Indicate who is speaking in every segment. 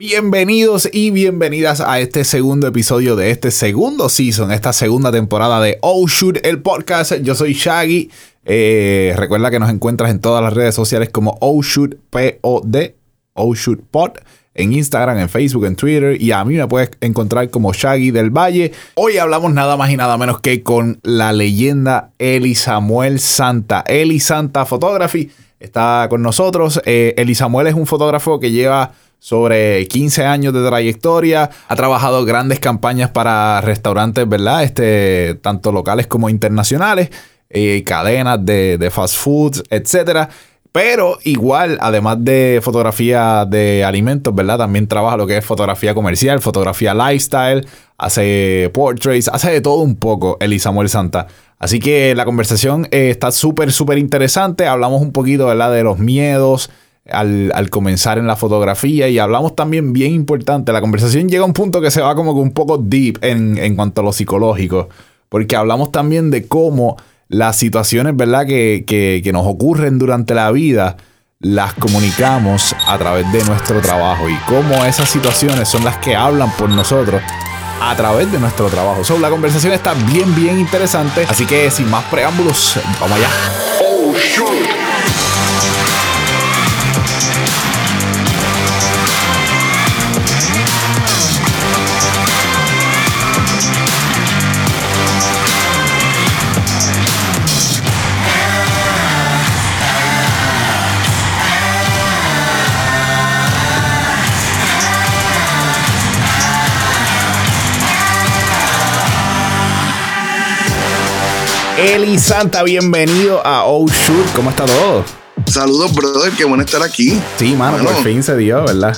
Speaker 1: Bienvenidos y bienvenidas a este segundo episodio de este segundo season, esta segunda temporada de Oh Shoot, el podcast. Yo soy Shaggy. Eh, recuerda que nos encuentras en todas las redes sociales como Oh Shoot P-O-D, Oh Shoot Pod, en Instagram, en Facebook, en Twitter. Y a mí me puedes encontrar como Shaggy del Valle. Hoy hablamos nada más y nada menos que con la leyenda Eli Samuel Santa. Eli Santa Photography está con nosotros. Eh, Eli Samuel es un fotógrafo que lleva sobre 15 años de trayectoria, ha trabajado grandes campañas para restaurantes, ¿verdad? Este, tanto locales como internacionales, cadenas de, de, fast foods, etcétera. Pero igual, además de fotografía de alimentos, ¿verdad? También trabaja lo que es fotografía comercial, fotografía lifestyle, hace portraits, hace de todo un poco el Samuel Santa. Así que la conversación eh, está súper, súper interesante. Hablamos un poquito, ¿verdad? De los miedos, al, comenzar en la fotografía y hablamos también bien importante, la conversación llega a un punto que se va como que un poco deep en, en cuanto a lo psicológico, porque hablamos también de cómo las situaciones, ¿verdad?, que, que, nos ocurren durante la vida, las comunicamos a través de nuestro trabajo y cómo esas situaciones son las que hablan por nosotros a través de nuestro trabajo. So, la conversación está bien, bien interesante. Así que sin más preámbulos, vamos allá. Oh, Eli Santa, bienvenido a Oh Shoot. ¿Cómo está todo?
Speaker 2: Saludos, brother. Qué bueno estar aquí.
Speaker 1: Sí, mano, por fin se dio, ¿verdad?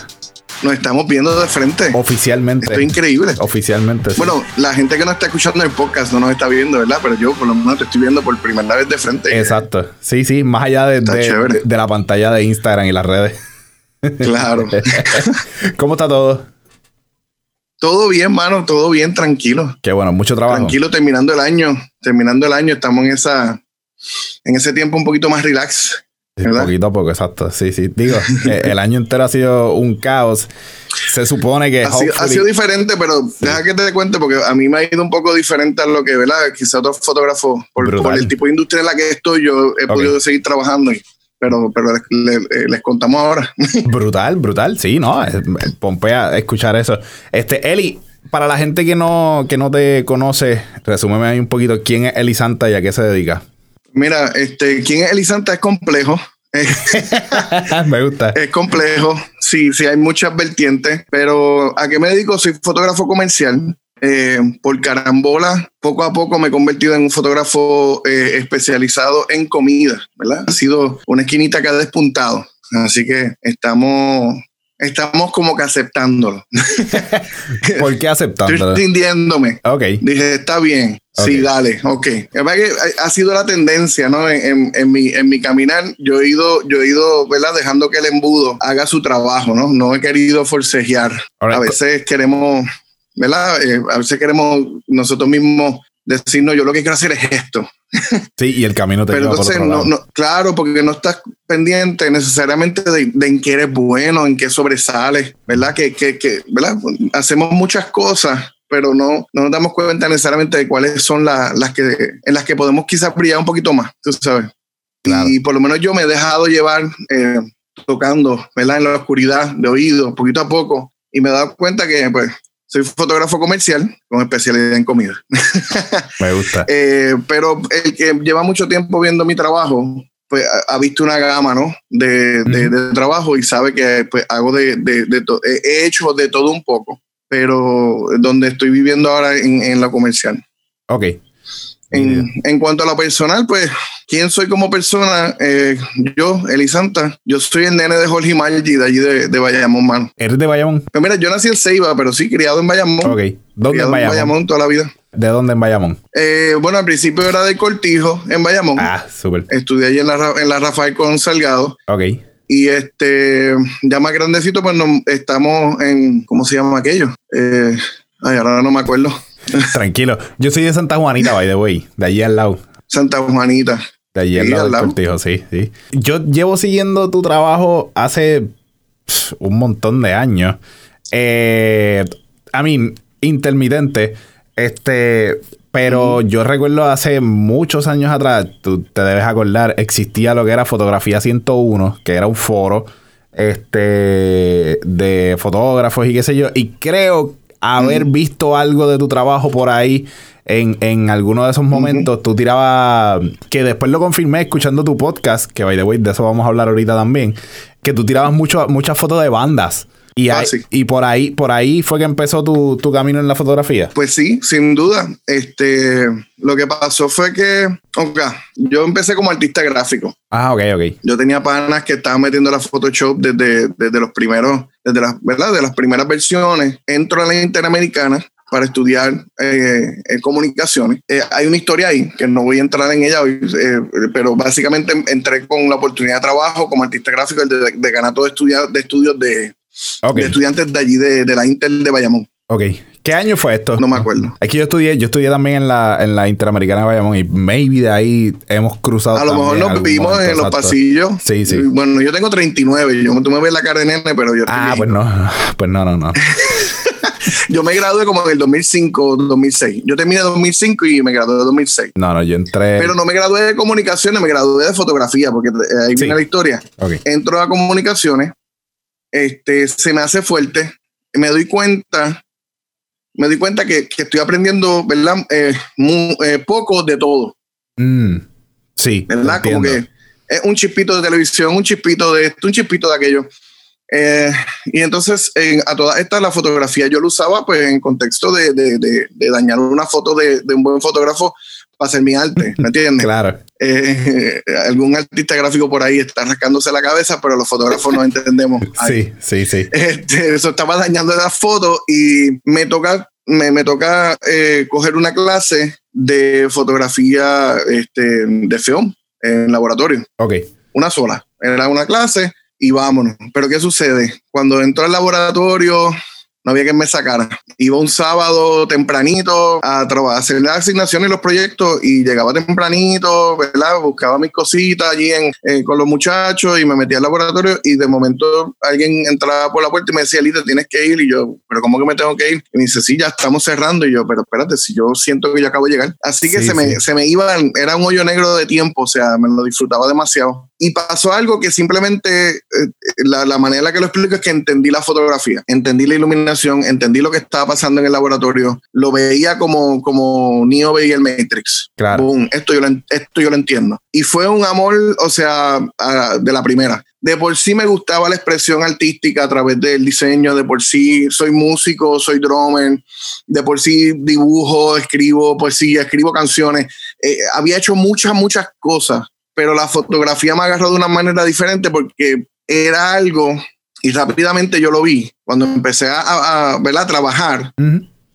Speaker 2: Nos estamos viendo de frente.
Speaker 1: Oficialmente.
Speaker 2: Esto es increíble.
Speaker 1: Oficialmente. Sí.
Speaker 2: Bueno, la gente que no está escuchando el podcast no nos está viendo, ¿verdad? Pero yo por lo menos te estoy viendo por primera vez de frente.
Speaker 1: Exacto. Sí, sí, más allá de, de, de la pantalla de Instagram y las redes.
Speaker 2: Claro.
Speaker 1: ¿Cómo está todo?
Speaker 2: Todo bien, mano, todo bien, tranquilo.
Speaker 1: Qué bueno, mucho trabajo.
Speaker 2: Tranquilo, terminando el año, terminando el año, estamos en esa, en ese tiempo un poquito más relax.
Speaker 1: Sí, poquito a poco, exacto. Sí, sí. Digo, eh, el año entero ha sido un caos. Se supone que.
Speaker 2: Ha, sido, ha sido diferente, pero sí. deja que te cuente, porque a mí me ha ido un poco diferente a lo que, ¿verdad? Quizá otros fotógrafos, por, por, el tipo de industria en la que estoy, yo he okay. podido seguir trabajando. Y, pero, pero les, les, les, contamos ahora.
Speaker 1: brutal, brutal, sí, ¿no? Pompea escuchar eso. Este, Eli, para la gente que no, que no te conoce, resúmeme ahí un poquito quién es Eli Santa y a qué se dedica.
Speaker 2: Mira, este, quién es Eli Santa es complejo.
Speaker 1: me gusta.
Speaker 2: Es complejo, sí, sí, hay muchas vertientes, pero ¿a qué me dedico? Soy fotógrafo comercial. Eh, por carambola, poco a poco me he convertido en un fotógrafo eh, especializado en comida, ¿verdad? Ha sido una esquinita que ha despuntado. Así que estamos, estamos como que aceptándolo.
Speaker 1: ¿Por qué aceptándolo?
Speaker 2: Estoy rindiéndome.
Speaker 1: Ok.
Speaker 2: Dije, está bien. Okay. Sí, dale, ok. Ha sido la tendencia, ¿no? En, en, en, mi, en mi caminar, yo he ido, yo he ido, ¿verdad? Dejando que el embudo haga su trabajo, ¿no? No he querido forcejear. Right. A veces queremos ¿verdad? Eh, a veces queremos nosotros mismos decirnos, yo lo que quiero hacer es esto.
Speaker 1: Sí, y el camino te
Speaker 2: Pero
Speaker 1: lleva
Speaker 2: entonces,
Speaker 1: por otro lado.
Speaker 2: No, no, claro, porque no estás pendiente necesariamente de, de, en qué eres bueno, en qué sobresales, ¿verdad? Que, que, que, ¿verdad? Hacemos muchas cosas, pero no, no nos damos cuenta necesariamente de cuáles son la, las que, en las que podemos quizás brillar un poquito más, tú sabes. Claro. Y por lo menos yo me he dejado llevar eh, tocando, ¿verdad? En la oscuridad de oído, poquito a poco, y me he dado cuenta que, pues, soy fotógrafo comercial con especialidad en comida.
Speaker 1: Me gusta.
Speaker 2: eh, pero el que lleva mucho tiempo viendo mi trabajo, pues ha, visto una gama, ¿no? De, de, de trabajo y sabe que pues hago de, de, he hecho de todo un poco, pero donde estoy viviendo ahora en, en la comercial.
Speaker 1: Ok.
Speaker 2: En, en, cuanto a lo personal, pues, ¿quién soy como persona? Eh, yo, Elisanta, yo soy el nene de Jorge Maggi, de allí de, de Bayamón, mano.
Speaker 1: ¿Eres de Bayamón?
Speaker 2: Pues mira, yo nací en Ceiba, pero sí, criado en Bayamón.
Speaker 1: Ok. ¿Dónde
Speaker 2: criado
Speaker 1: en Bayamón?
Speaker 2: en Bayamón toda la vida.
Speaker 1: ¿De dónde en Bayamón?
Speaker 2: Eh, bueno, al principio era de Cortijo, en Bayamón.
Speaker 1: Ah, súper.
Speaker 2: Estudié allí en la, en la Rafael con Salgado.
Speaker 1: Ok.
Speaker 2: Y este, ya más grandecito, pues estamos en, ¿cómo se llama aquello? Eh, ay, ahora no me acuerdo.
Speaker 1: Tranquilo. Yo soy de Santa Juanita, by the way. De allí al lado.
Speaker 2: Santa Juanita.
Speaker 1: De allí al lado, al lado. Cortijo, sí, sí. Yo llevo siguiendo tu trabajo hace pff, un montón de años. Eh, I mean, intermitente. Este, pero yo recuerdo hace muchos años atrás, tú te debes acordar, existía lo que era Fotografía 101, que era un foro este de fotógrafos y qué sé yo, y creo haber visto algo de tu trabajo por ahí en, en alguno de esos momentos. Tú tirabas, que después lo confirmé escuchando tu podcast, que by the way, de eso vamos a hablar ahorita también, que tú tirabas mucho, muchas fotos de bandas. Y,
Speaker 2: Ah,
Speaker 1: ahí- y por ahí, por ahí fue que empezó tu, tu camino en la fotografía.
Speaker 2: Pues sí, sin duda. Este, lo que pasó fue que, ok, yo empecé como artista gráfico.
Speaker 1: Ah, ok, ok.
Speaker 2: Yo tenía panas que estaban metiendo la Photoshop desde, desde los primeros, desde las, ¿verdad? De las primeras versiones. Entro a la Interamericana para estudiar eh, comunicaciones. Eh, hay una historia ahí que no voy a entrar en ella hoy, eh, pero básicamente entré con la oportunidad de trabajo como artista gráfico el de, de de estudios de, De estudiantes de allí, de, de la Intel de Bayamón.
Speaker 1: ok. ¿Qué año fue esto?
Speaker 2: No me acuerdo.
Speaker 1: Aquí yo estudié, yo estudié también en la, en la Interamericana de Bayamón y maybe de ahí hemos cruzado.
Speaker 2: A lo mejor nos vimos en los pasillos.
Speaker 1: Sí, sí.
Speaker 2: Bueno, yo tengo 39. Yo, tú me ves la cara de nene, pero yo
Speaker 1: Ah, pues no, pues no, no, no.
Speaker 2: Yo me gradué como en el 2005, 2006. Yo terminé en 2005 y me gradué en 2006.
Speaker 1: No, no, yo entré.
Speaker 2: Pero no me gradué de comunicaciones, me gradué de fotografía, porque ahí
Speaker 1: Sí.
Speaker 2: viene la historia.
Speaker 1: Ok.
Speaker 2: Entro a comunicaciones, este, se me hace fuerte, me doy cuenta, me doy cuenta que, que estoy aprendiendo, ¿verdad? Eh, eh, poco de todo,
Speaker 1: Mm, sí.
Speaker 2: ¿verdad? Como que es un chispito de televisión, un chispito de esto, un chispito de aquello. Eh, y entonces, en- a todas estas, la fotografía yo lo usaba pues en contexto de, de- de- de dañar una foto de, de un buen fotógrafo para hacer mi arte, ¿me entiendes?
Speaker 1: Claro.
Speaker 2: Eh, algún artista gráfico por ahí está rascándose la cabeza, pero los fotógrafos no entendemos. Ay,
Speaker 1: Sí, sí, sí.
Speaker 2: este, eso estaba dañando la foto y me toca, me, me toca eh, coger una clase de fotografía este, de film en laboratorio
Speaker 1: Ok.
Speaker 2: una sola. Era una clase y vámonos. Pero ¿qué sucede? Cuando entró al laboratorio, no había quien me sacara. Iba un sábado tempranito a trabajar, a hacer las asignaciones y los proyectos y llegaba tempranito, ¿verdad? Buscaba mis cositas allí en, eh, con los muchachos y me metía al laboratorio y de momento alguien entraba por la puerta y me decía, Lita, tienes que ir. Y yo, ¿pero cómo que me tengo que ir? Y me dice, sí, ya estamos cerrando. Y yo, pero espérate, si yo siento que yo acabo de llegar. Así que
Speaker 1: Sí,
Speaker 2: se, me, se me iban, era un hoyo negro de tiempo, o sea, me lo disfrutaba demasiado. Y pasó algo que simplemente, eh, la, la manera en la que lo explico es que entendí la fotografía, entendí la iluminación, entendí lo que estaba pasando en el laboratorio, lo veía como, como Neo veía el Matrix.
Speaker 1: Claro.
Speaker 2: Boom, esto yo, lo, esto yo lo entiendo. Y fue un amor, o sea, a- de la primera. De por sí me gustaba la expresión artística a través del diseño, de por sí soy músico, soy drummer, de por sí dibujo, escribo poesía, escribo canciones. Eh, había hecho muchas, muchas cosas, pero la fotografía me agarró de una manera diferente porque era algo, y rápidamente yo lo vi, cuando empecé a, trabajar.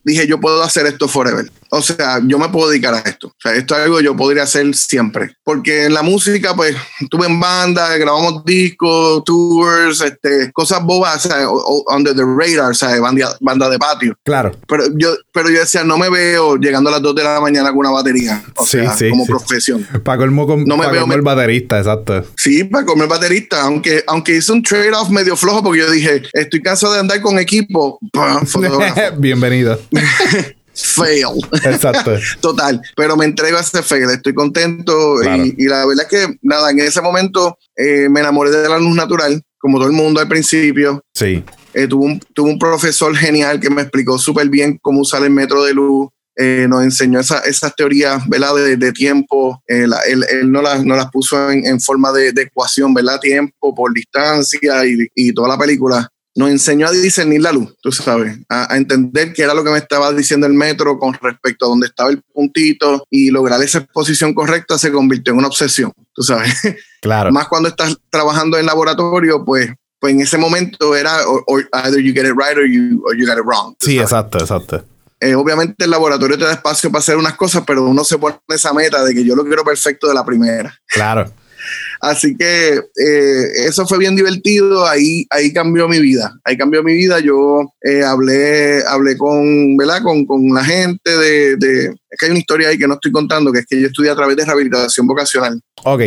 Speaker 2: Dije, yo puedo hacer esto forever. O sea, yo me puedo dedicar a esto. O sea, esto es algo que yo podría hacer siempre. Porque en la música, pues, estuve en banda, grabamos discos, tours, este, cosas bobas, o sea, under the radar, o sea, banda, banda de patio.
Speaker 1: Claro.
Speaker 2: Pero yo, pero yo decía, no me veo llegando a las 2 de la mañana con una batería. O
Speaker 1: Sí,
Speaker 2: sea,
Speaker 1: sí,
Speaker 2: como
Speaker 1: sí.
Speaker 2: profesión.
Speaker 1: Para colmo, con,
Speaker 2: No me veo
Speaker 1: el baterista, exacto.
Speaker 2: Sí, para comer baterista, aunque, aunque hice un trade-off medio flojo porque yo dije, estoy cansado de andar con equipo.
Speaker 1: Bienvenido.
Speaker 2: Fail.
Speaker 1: Exacto.
Speaker 2: Total, pero me entrego a ese fail, estoy contento
Speaker 1: Claro.
Speaker 2: y, y la verdad es que nada, en ese momento eh, me enamoré de la luz natural, como todo el mundo al principio.
Speaker 1: Sí.
Speaker 2: Eh, tuve, un, tuve un profesor genial que me explicó súper bien cómo usar el método de luz. eh, nos enseñó esa- esas teorías ¿verdad? De, de tiempo. eh, la- él él no, las, no las puso en, en forma de, de ecuación, ¿verdad? Tiempo por distancia y, y toda la película. Nos enseñó a discernir la luz, tú sabes, a, a entender qué era lo que me estaba diciendo el metro con respecto a dónde estaba el puntito y lograr esa exposición correcta se convirtió en una obsesión, tú sabes
Speaker 1: Claro.
Speaker 2: más cuando estás trabajando en laboratorio, pues, pues en ese momento era or, or either you get it right or you, or you get it wrong.
Speaker 1: Sí,
Speaker 2: sabes.
Speaker 1: exacto, exacto.
Speaker 2: Eh, obviamente el laboratorio te da espacio para hacer unas cosas, pero uno se pone esa meta de que yo lo quiero perfecto de la primera.
Speaker 1: Claro.
Speaker 2: Así que eh, eso fue bien divertido, ahí, ahí cambió mi vida, ahí cambió mi vida, yo eh, hablé, hablé con, ¿verdad? Con, con la gente de, de, es que hay una historia ahí que no estoy contando, que es que yo estudié a través de rehabilitación vocacional.
Speaker 1: Ok,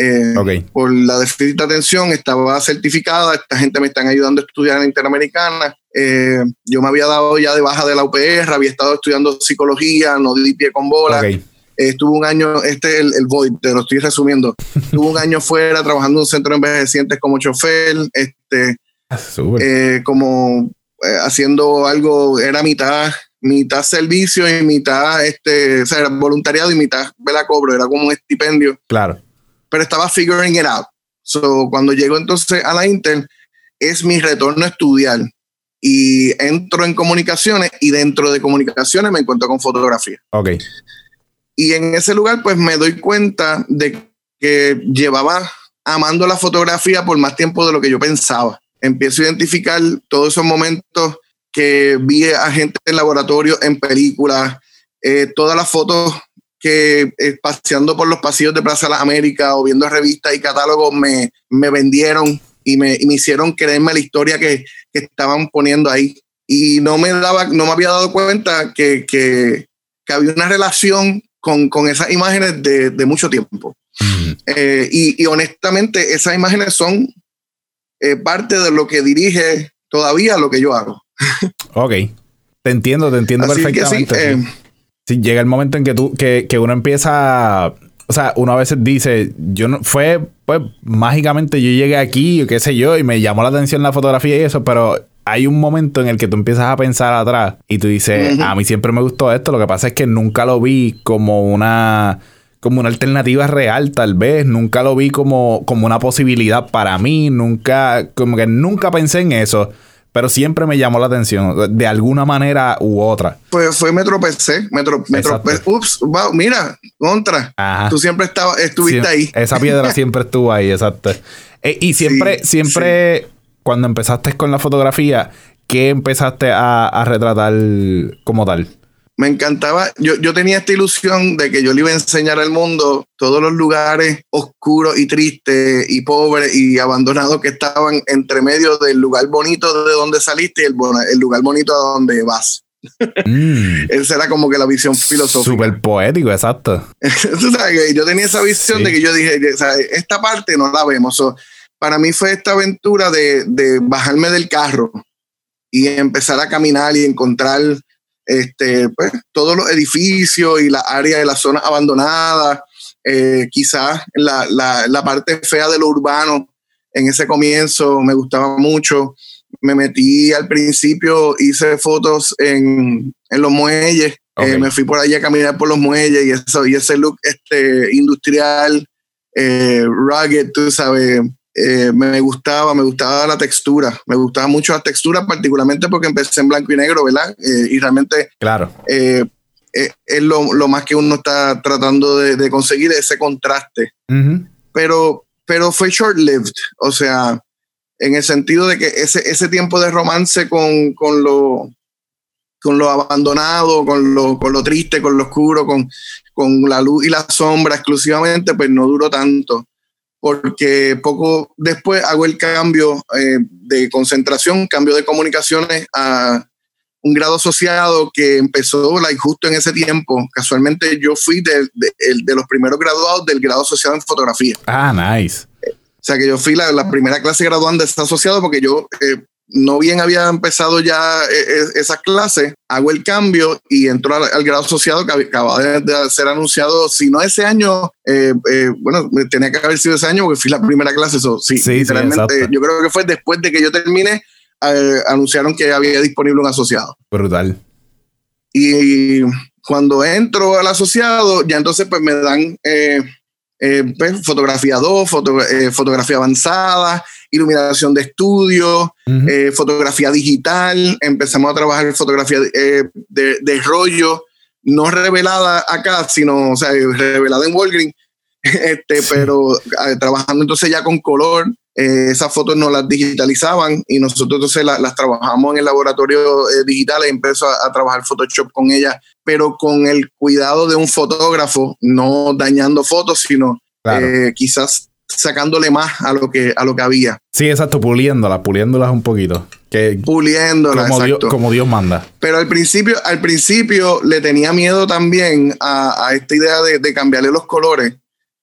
Speaker 2: Eh,
Speaker 1: ok.
Speaker 2: por la déficit de atención, estaba certificada, esta gente me están ayudando a estudiar en la Interamericana Eh, yo me había dado ya de baja de la UPR, había estado estudiando psicología, no di pie con bola. Estuve un año, este es el, el void, te lo estoy resumiendo. estuve un año fuera trabajando en un centro de envejecientes como chofer, este, ah, eh, como eh, haciendo algo, era mitad, mitad servicio y mitad, este, o sea, era voluntariado y mitad la cobro, era como un estipendio.
Speaker 1: Claro.
Speaker 2: Pero estaba figuring it out. So, cuando llego entonces a la Intel, es mi retorno a estudiar y entro en comunicaciones y dentro de comunicaciones me encuentro con fotografía.
Speaker 1: Ok.
Speaker 2: Y en ese lugar pues me doy cuenta de que llevaba amando la fotografía por más tiempo de lo que yo pensaba. Empiezo a identificar todos esos momentos que vi a gente en laboratorio, en películas, eh, todas las fotos que eh, paseando por los pasillos de Plaza de las Américas o viendo revistas y catálogos me, me vendieron y me, hicieron creerme la historia que, estaban poniendo ahí. Y no me, daba, no me había dado cuenta que, que, había una relación con, con esas imágenes de, de mucho tiempo. Eh, y, y, honestamente, esas imágenes son eh, parte de lo que dirige todavía lo que yo hago.
Speaker 1: ok. Te entiendo, te entiendo perfectamente. Eh, sí, llega el momento en que tú, que, que uno empieza o sea, uno a veces dice, yo no, fue, pues, mágicamente yo llegué aquí, qué sé yo, y me llamó la atención la fotografía y eso, pero hay un momento en el que tú empiezas a pensar atrás y tú dices, a mí siempre me gustó esto, lo que pasa es que nunca lo vi como una como una alternativa real tal vez, nunca lo vi como, como una posibilidad para mí, nunca, como que nunca pensé en eso pero siempre me llamó la atención, de alguna manera u otra.
Speaker 2: Pues fue me tropecé, me, ups, wow, mira, contra. Tú siempre estabas, estuviste ahí.
Speaker 1: Esa piedra siempre estuvo ahí, exacto. Eh, y siempre, siempre, cuando empezaste con la fotografía, ¿qué empezaste a retratar como tal?
Speaker 2: me encantaba, yo, yo tenía esta ilusión de que yo le iba a enseñar al mundo todos los lugares oscuros y tristes y pobres y abandonados que estaban entre medio del lugar bonito de donde saliste y el, el lugar bonito a donde vas. Mm. Esa era como que la visión filosófica.
Speaker 1: Súper poético, exacto.
Speaker 2: yo tenía esa visión de que yo dije, esta parte no la vemos. Para mí fue esta aventura de, de bajarme del carro y empezar a caminar y encontrar este, pues, todos los edificios y la área de las zonas abandonadas, eh, quizás la, la, la, parte fea de lo urbano en ese comienzo me gustaba mucho. Me metí al principio, hice fotos en, en los muelles, eh, me fui por allí a caminar por los muelles y, eso, y ese look este, industrial, eh, rugged, tú sabes, eh, me gustaba, me gustaba la textura, me gustaba mucho la textura, particularmente porque empecé en blanco y negro, ¿verdad? Eh, y realmente
Speaker 1: claro.
Speaker 2: Eh, es lo, más que uno está tratando de, conseguir, ese contraste. pero, pero fue short-lived, o sea, en el sentido de que ese, ese tiempo de romance con, con lo con lo abandonado, con lo, con lo triste, con lo oscuro, con, con la luz y la sombra exclusivamente, pues no duró tanto porque poco después hago el cambio eh, de concentración, cambio de comunicaciones a un grado asociado que empezó like, justo en ese tiempo. Casualmente yo fui de, de, los primeros graduados del grado asociado en fotografía.
Speaker 1: Ah, nice.
Speaker 2: O sea que yo fui la, la primera clase graduanda de este asociado porque yo eh, no bien había empezado ya eh, eh, esa clase, hago el cambio y entro al, grado asociado que acaba de, ser anunciado, si no ese año, eh, bueno, tenía que haber sido ese año porque fui la primera clase, eso sí, literalmente, yo creo que fue después de que yo terminé, anunciaron que había disponible un asociado.
Speaker 1: Brutal.
Speaker 2: Y cuando entro al asociado, ya entonces pues me dan pues, fotografía 2, fotografía avanzada, iluminación de estudio, eh, fotografía digital, empezamos a trabajar fotografía eh, de, rollo, no revelada acá, sino, o sea, revelada en Walgreens, este, pero eh, trabajando entonces ya con color, esas fotos no las digitalizaban y nosotros entonces las trabajamos en el laboratorio digital y empezó a, trabajar Photoshop con ellas, pero con el cuidado de un fotógrafo, no dañando fotos, sino quizás sacándole más a lo que, a lo que había.
Speaker 1: Sí, exacto, puliéndolas, puliéndolas un poquito. Que,
Speaker 2: puliéndolas,
Speaker 1: como, Dios, como Dios manda.
Speaker 2: Pero al principio, al principio le tenía miedo también a, esta idea de, cambiarle los colores.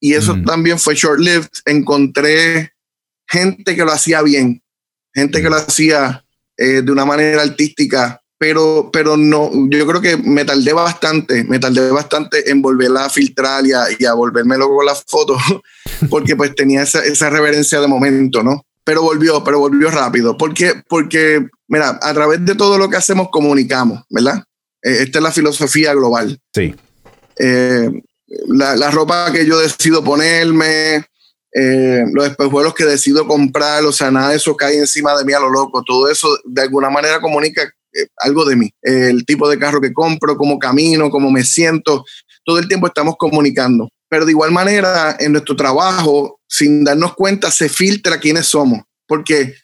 Speaker 2: Y eso también fue short-lived. Encontré gente que lo hacía bien, gente que lo hacía eh, de una manera artística, pero, pero no, yo creo que me tardé bastante, me tardé bastante en volverla a filtrar y a, y a volverme loco con las fotos, porque pues tenía esa, esa reverencia de momento, ¿no? Pero volvió, pero volvió rápido, porque, porque, mira, a través de todo lo que hacemos comunicamos, ¿verdad? Eh, esta es la filosofía global.
Speaker 1: Sí.
Speaker 2: Eh, la, la, ropa que yo decido ponerme, eh, los espejuelos que decido comprar, o sea, nada de eso cae encima de mí a lo loco. Todo eso de alguna manera comunica algo de mí. el tipo de carro que compro, cómo camino, cómo me siento. Todo el tiempo estamos comunicando. Pero de igual manera, en nuestro trabajo, sin darnos cuenta, se filtra quiénes somos, porque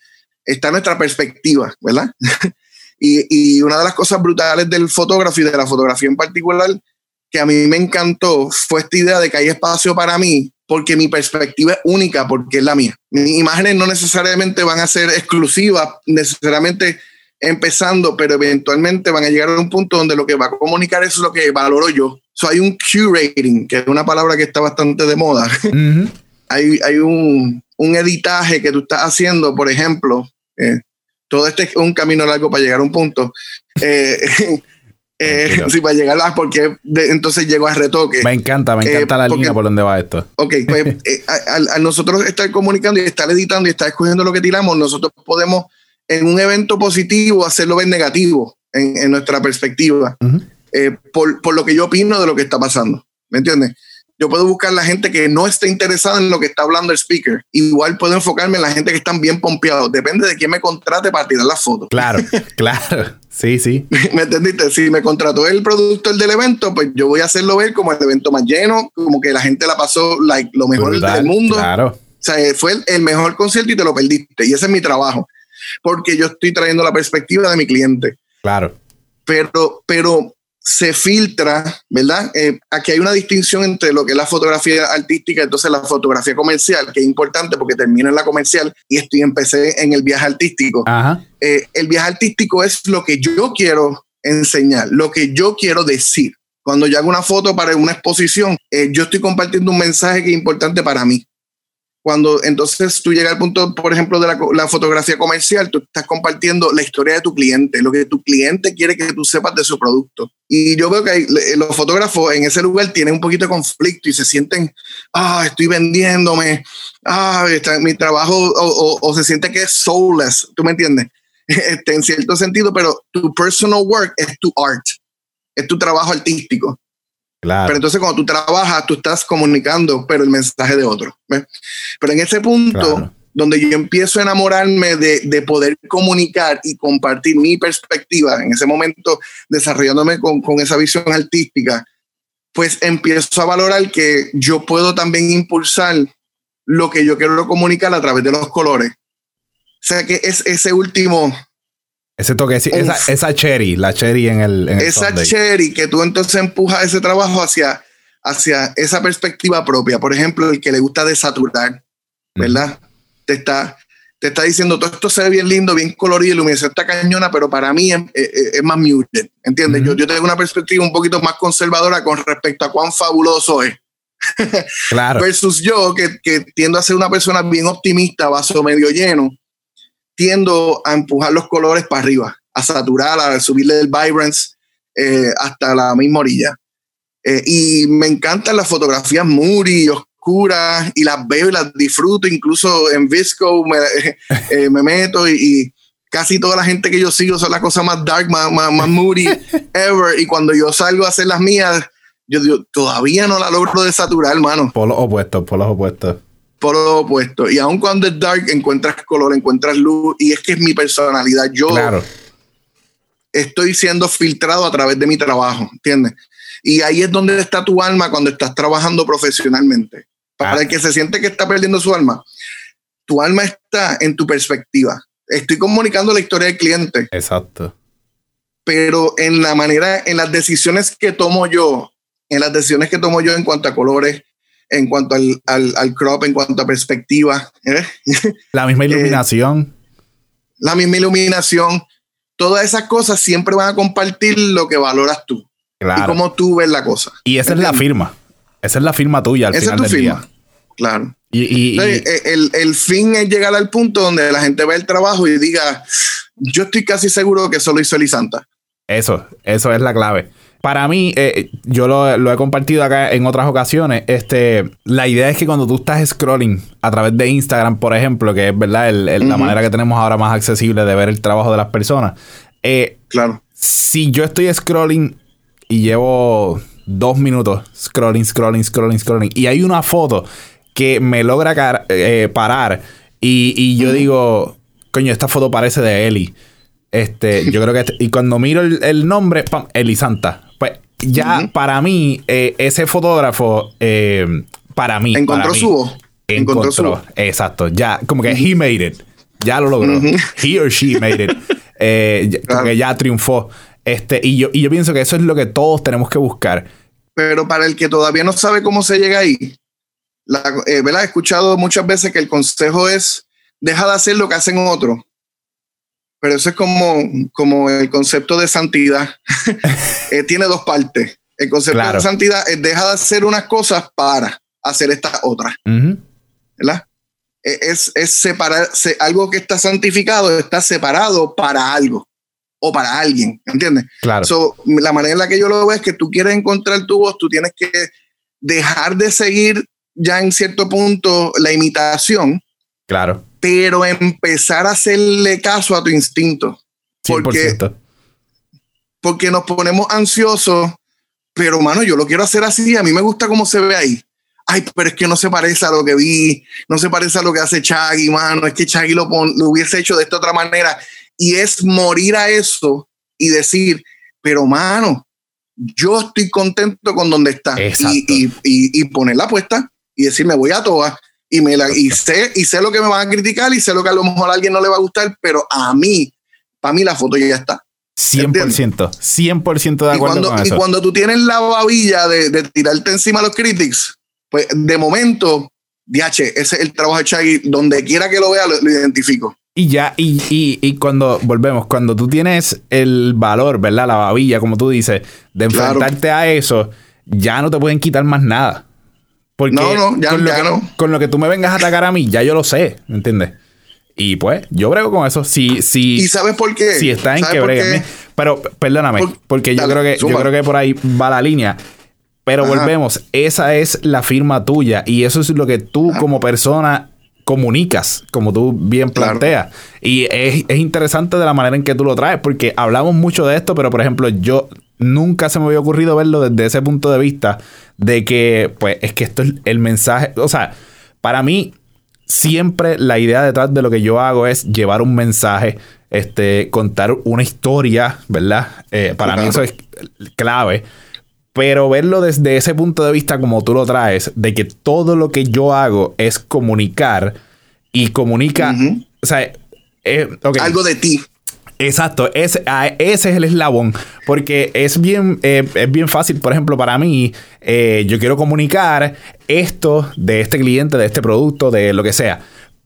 Speaker 2: está nuestra perspectiva, ¿verdad? y, y una de las cosas brutales del fotógrafo y de la fotografía en particular que a mí me encantó fue esta idea de que hay espacio para mí porque mi perspectiva es única, porque es la mía. Mis imágenes no necesariamente van a ser exclusivas, necesariamente empezando, pero eventualmente van a llegar a un punto donde lo que va a comunicar es lo que valoro yo. So, hay un curating, que es una palabra que está bastante de moda. Uh -huh. hay, hay un, un, editaje que tú estás haciendo, por ejemplo. Eh, todo este es un camino largo para llegar a un punto. Eh, eh, sí, para llegar a porque de, entonces llego a retoque.
Speaker 1: Me encanta, me encanta eh, la porque, línea por donde va esto.
Speaker 2: Ok, pues eh, a, a, nosotros estar comunicando y estar editando y estar escogiendo lo que tiramos, nosotros podemos en un evento positivo hacerlo ver negativo en, en nuestra perspectiva, uh -huh. eh, por, por, lo que yo opino de lo que está pasando. ¿Me entiendes? Yo puedo buscar la gente que no esté interesada en lo que está hablando el speaker. Igual puedo enfocarme en la gente que están bien pompeados. Depende de quién me contrate para tirar las fotos.
Speaker 1: Claro, claro. Sí, sí.
Speaker 2: ¿Me entendiste? Si me contrató el productor del evento, pues yo voy a hacerlo ver como el evento más lleno, como que la gente la pasó like, lo mejor Brutal, del mundo.
Speaker 1: Claro.
Speaker 2: O sea, fue el, el, mejor concierto y te lo perdiste. Y ese es mi trabajo. Porque yo estoy trayendo la perspectiva de mi cliente.
Speaker 1: Claro.
Speaker 2: Pero, pero se filtra, ¿verdad? Eh, aquí hay una distinción entre lo que es la fotografía artística entonces la fotografía comercial, que es importante porque termino en la comercial y estoy empecé en el viaje artístico. Eh, el viaje artístico es lo que yo quiero enseñar, lo que yo quiero decir. Cuando yo hago una foto para una exposición, eh, yo estoy compartiendo un mensaje que es importante para mí cuando entonces tú llegas al punto, por ejemplo, de la, la, fotografía comercial, tú estás compartiendo la historia de tu cliente, lo que tu cliente quiere que tú sepas de su producto. Y yo veo que hay, los fotógrafos en ese lugar tienen un poquito de conflicto y se sienten, ah, estoy vendiéndome, ah, está, mi trabajo, o, o, o, se siente que es soulless, ¿tú me entiendes? Este, en cierto sentido, pero tu personal work es tu art, es tu trabajo artístico.
Speaker 1: Claro.
Speaker 2: Pero entonces cuando tú trabajas, tú estás comunicando, pero el mensaje de otro. ¿ves? Pero en ese punto, claro. donde yo empiezo a enamorarme de, de, poder comunicar y compartir mi perspectiva, en ese momento desarrollándome con, con esa visión artística, pues empiezo a valorar que yo puedo también impulsar lo que yo quiero comunicar a través de los colores. O sea que es ese último
Speaker 1: ese toque, esa, esa, cherry, la cherry en el. En el
Speaker 2: esa
Speaker 1: Sunday.
Speaker 2: cherry que tú entonces empujas ese trabajo hacia, hacia esa perspectiva propia. Por ejemplo, el que le gusta desaturar, ¿verdad? Mm. Te, está, te está diciendo todo esto se ve bien lindo, bien colorido, iluminación está cañona, pero para mí es, es, es más muted. ¿Entiendes? Mm. Yo, yo tengo una perspectiva un poquito más conservadora con respecto a cuán fabuloso es.
Speaker 1: claro.
Speaker 2: Versus yo, que, que tiendo a ser una persona bien optimista, vaso medio lleno tiendo a empujar los colores para arriba, a saturar, a subirle el vibrance eh, hasta la misma orilla. Eh, y me encantan las fotografías moody, oscuras, y las veo y las disfruto, incluso en Visco me, eh, me meto y, y, casi toda la gente que yo sigo son las cosas más dark, más, más, más moody ever, y cuando yo salgo a hacer las mías, yo digo, todavía no la logro desaturar, hermano.
Speaker 1: Por los opuestos, por los opuestos
Speaker 2: por lo opuesto. Y aun cuando es dark, encuentras color, encuentras luz. Y es que es mi personalidad. Yo
Speaker 1: claro.
Speaker 2: estoy siendo filtrado a través de mi trabajo, ¿entiendes? Y ahí es donde está tu alma cuando estás trabajando profesionalmente. Para ah. el que se siente que está perdiendo su alma, tu alma está en tu perspectiva. Estoy comunicando la historia del cliente.
Speaker 1: Exacto.
Speaker 2: Pero en la manera, en las decisiones que tomo yo, en las decisiones que tomo yo en cuanto a colores, en cuanto al, al, al crop, en cuanto a perspectiva. ¿eh?
Speaker 1: La misma iluminación.
Speaker 2: Eh, la misma iluminación. Todas esas cosas siempre van a compartir lo que valoras tú.
Speaker 1: Claro.
Speaker 2: Y cómo tú ves la cosa.
Speaker 1: Y esa ¿entiendes? es la firma. Esa es la firma tuya al
Speaker 2: esa
Speaker 1: final
Speaker 2: es tu
Speaker 1: del
Speaker 2: firma.
Speaker 1: día.
Speaker 2: Claro.
Speaker 1: Y,
Speaker 2: eh, el, fin es llegar al punto donde la gente ve el trabajo y diga, yo estoy casi seguro que eso lo hizo Elisanta.
Speaker 1: Eso, eso es la clave. Para mí, eh, yo lo, he compartido acá en otras ocasiones. Este, la idea es que cuando tú estás scrolling a través de Instagram, por ejemplo, que es verdad la manera que tenemos ahora más accesible de ver el trabajo de las personas. Eh,
Speaker 2: claro.
Speaker 1: Si yo estoy scrolling y llevo dos minutos scrolling, scrolling, scrolling, scrolling, y hay una foto que me logra eh, parar y, yo digo, coño, esta foto parece de Eli. Este, yo creo que. y cuando miro el, nombre, ¡pam! Eli Ya para mí, eh, ese fotógrafo, eh, para mí.
Speaker 2: Encontró su voz.
Speaker 1: Encontró, su voz. Exacto. Ya, como que he made it. Ya lo logró. He or she made it. Como que ya triunfó. Este, y yo, y yo pienso que eso es lo que todos tenemos que buscar.
Speaker 2: Pero para el que todavía no sabe cómo se llega ahí, la, eh, He escuchado muchas veces que el consejo es deja de hacer lo que hacen otros. Pero eso es como, como el concepto de santidad. Eh, tiene dos partes. El concepto de santidad es deja de hacer unas cosas para hacer estas otras. ¿Verdad? E, es, es separar, algo que está santificado está separado para algo o para alguien, ¿entiendes?
Speaker 1: Claro.
Speaker 2: la manera en la que yo lo veo es que tú quieres encontrar tu voz, tú tienes que dejar de seguir ya en cierto punto la imitación.
Speaker 1: Claro.
Speaker 2: Pero empezar a hacerle caso a tu instinto. Porque, porque nos ponemos ansiosos, pero mano, yo lo quiero hacer así, a mí me gusta cómo se ve ahí. Ay, pero es que no se parece a lo que vi, no se parece a lo que hace Chaggy, mano, es que Chaggy lo, lo hubiese hecho de esta otra manera. Y es morir a eso y decir, pero mano, yo estoy contento con donde está. Y, y, y, poner la apuesta y decir, me voy a todas y, me la, y, sé, y sé lo que me van a criticar y sé lo que a lo mejor a alguien no le va a gustar, pero a mí, para mí la foto ya está.
Speaker 1: 100%, 100% de acuerdo
Speaker 2: y cuando, con eso. Y cuando tú tienes la babilla de, de, tirarte encima a los critics, pues de momento, DH, ese es el trabajo de Chaggy, donde quiera que lo vea, lo, identifico.
Speaker 1: Y ya, y, y, y, cuando volvemos, cuando tú tienes el valor, ¿verdad? La babilla, como tú dices, de enfrentarte a eso, ya no te pueden quitar más nada no, no, ya, con, lo que, no. con lo que tú me vengas a atacar a mí, ya yo lo sé, ¿me entiendes? Y pues, yo brego con eso. Si, si,
Speaker 2: ¿Y sabes por qué?
Speaker 1: Si está en que breguen. Pero, perdóname, porque yo creo que yo creo que por ahí va la línea. Pero volvemos, esa es la firma tuya y eso es lo que tú como persona comunicas, como tú bien planteas. Y es, es, interesante de la manera en que tú lo traes, porque hablamos mucho de esto, pero por ejemplo, yo nunca se me había ocurrido verlo desde ese punto de vista de que, pues, es que esto es el mensaje. O sea, para mí, siempre la idea detrás de lo que yo hago es llevar un mensaje, este, contar una historia, ¿verdad? Eh, para mí eso es clave. Pero verlo desde ese punto de vista como tú lo traes, de que todo lo que yo hago es comunicar y comunica, o sea,
Speaker 2: eh, algo de ti.
Speaker 1: Exacto, ese, ese es el eslabón, porque es bien, eh, es bien fácil, por ejemplo, para mí, eh, yo quiero comunicar esto de este cliente, de este producto, de lo que sea,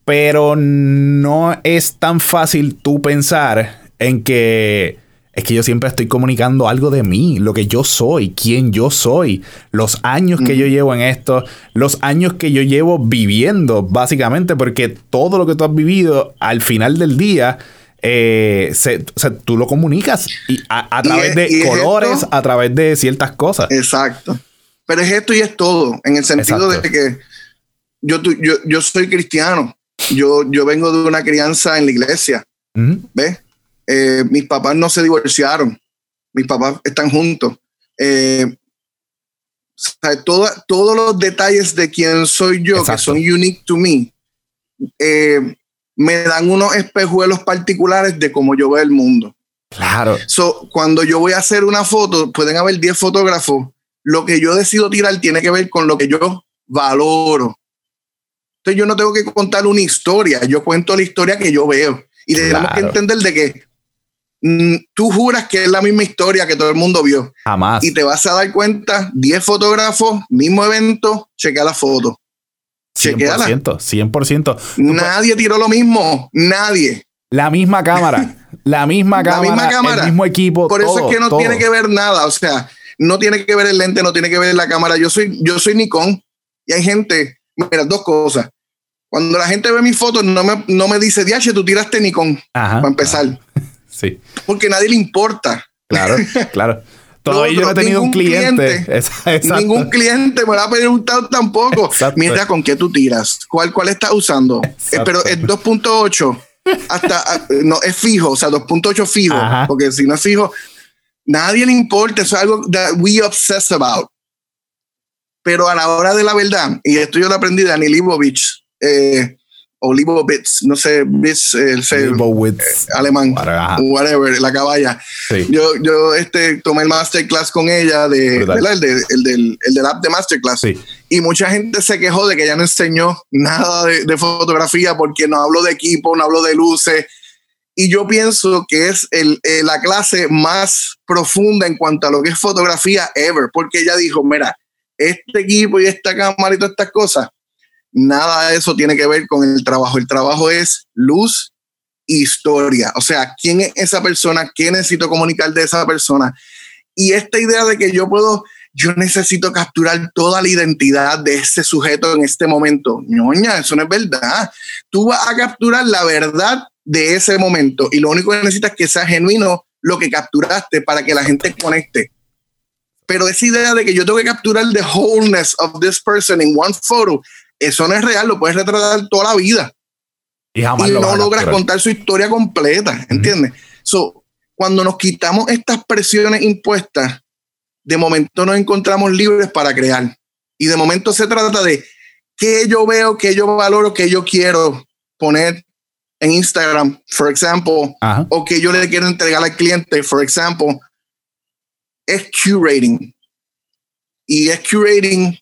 Speaker 1: pero no es tan fácil tú pensar en que es que yo siempre estoy comunicando algo de mí, lo que yo soy, quién yo soy, los años que yo llevo en esto, los años que yo llevo viviendo, básicamente, porque todo lo que tú has vivido al final del día eh, o sea, tú lo comunicas y a, través de colores, a través de ciertas cosas.
Speaker 2: Exacto. Pero es esto y es todo, en el sentido de que yo, yo, yo soy cristiano, yo, yo vengo de una crianza en la iglesia, ¿ves? Eh, mis papás no se divorciaron, mis papás están juntos. Eh, todos los detalles de quién soy yo, que son unique to me, eh, me dan unos espejuelos particulares de cómo yo veo el mundo.
Speaker 1: Claro.
Speaker 2: So, cuando yo voy a hacer una foto, pueden haber 10 fotógrafos. Lo que yo decido tirar tiene que ver con lo que yo valoro. Entonces yo no tengo que contar una historia, yo cuento la historia que yo veo. Y tenemos que entender de que mm, tú juras que es la misma historia que todo el mundo vio.
Speaker 1: Jamás.
Speaker 2: Y te vas a dar cuenta, 10 fotógrafos, mismo evento, chequea la foto.
Speaker 1: 100%, 100%.
Speaker 2: Nadie tiró lo mismo, nadie.
Speaker 1: La misma cámara, la misma cámara, el mismo equipo.
Speaker 2: Por eso es que no tiene que ver nada, o sea, no tiene que ver el lente, no tiene que ver la cámara. Yo soy, yo soy Nikon y hay gente, mira, dos cosas. Cuando la gente ve mis fotos, no me, no me dice, Diache, tú tiraste Nikon.
Speaker 1: Ajá,
Speaker 2: para empezar.
Speaker 1: Sí.
Speaker 2: Porque a nadie le importa.
Speaker 1: Claro, claro. Todavía yo no he tenido un cliente.
Speaker 2: Ningún cliente me lo ha preguntado tampoco. Exacto. Mira, ¿con qué tú tiras? ¿Cuál, cuál estás usando? Eh, pero es 2.8 hasta, ah, no, es fijo, o sea, 2.8 fijo. Ajá. Porque si no es fijo, nadie le importa. Eso es algo that we obsess about. Pero a la hora de la verdad, y esto yo lo aprendí de Annie Leibovich, eh, o Leibovitz, no sé, Bits, el eh, alemán, whatever, la caballa. Sí. Yo, yo este, tomé el masterclass con ella, de, el, de, el, del, el del app de masterclass. Sí. Y mucha gente se quejó de que ella no enseñó nada de, de fotografía porque no habló de equipo, no habló de luces. Y yo pienso que es el, eh, la clase más profunda en cuanto a lo que es fotografía ever, porque ella dijo, mira, este equipo y esta cámara y todas estas cosas, nada de eso tiene que ver con el trabajo. El trabajo es luz, historia. O sea, quién es esa persona, qué necesito comunicar de esa persona. Y esta idea de que yo puedo, yo necesito capturar toda la identidad de ese sujeto en este momento. ñoña, eso no es verdad. Tú vas a capturar la verdad de ese momento y lo único que necesitas es que sea genuino lo que capturaste para que la gente conecte. Pero esa idea de que yo tengo que capturar the wholeness of this person in one photo, eso no es real, lo puedes retratar toda la vida. Y, jamás y no logras contar su historia completa, ¿entiendes? So, cuando nos quitamos estas presiones impuestas, de momento nos encontramos libres para crear. Y de momento se trata de qué yo veo, qué yo valoro, qué yo quiero poner en Instagram, por ejemplo, o que yo le quiero entregar al cliente, por ejemplo, es curating. Y es curating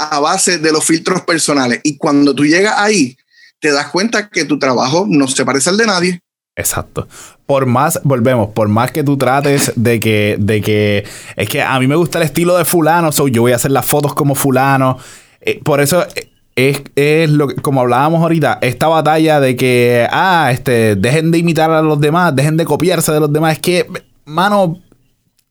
Speaker 2: a base de los filtros personales. Y cuando tú llegas ahí, te das cuenta que tu trabajo no se parece al de nadie.
Speaker 1: Exacto. Por más, volvemos, por más que tú trates de que, de que, es que a mí me gusta el estilo de fulano, so yo voy a hacer las fotos como fulano. Eh, por eso es, es, lo que, como hablábamos ahorita, esta batalla de que, ah, este, dejen de imitar a los demás, dejen de copiarse de los demás. Es que, mano,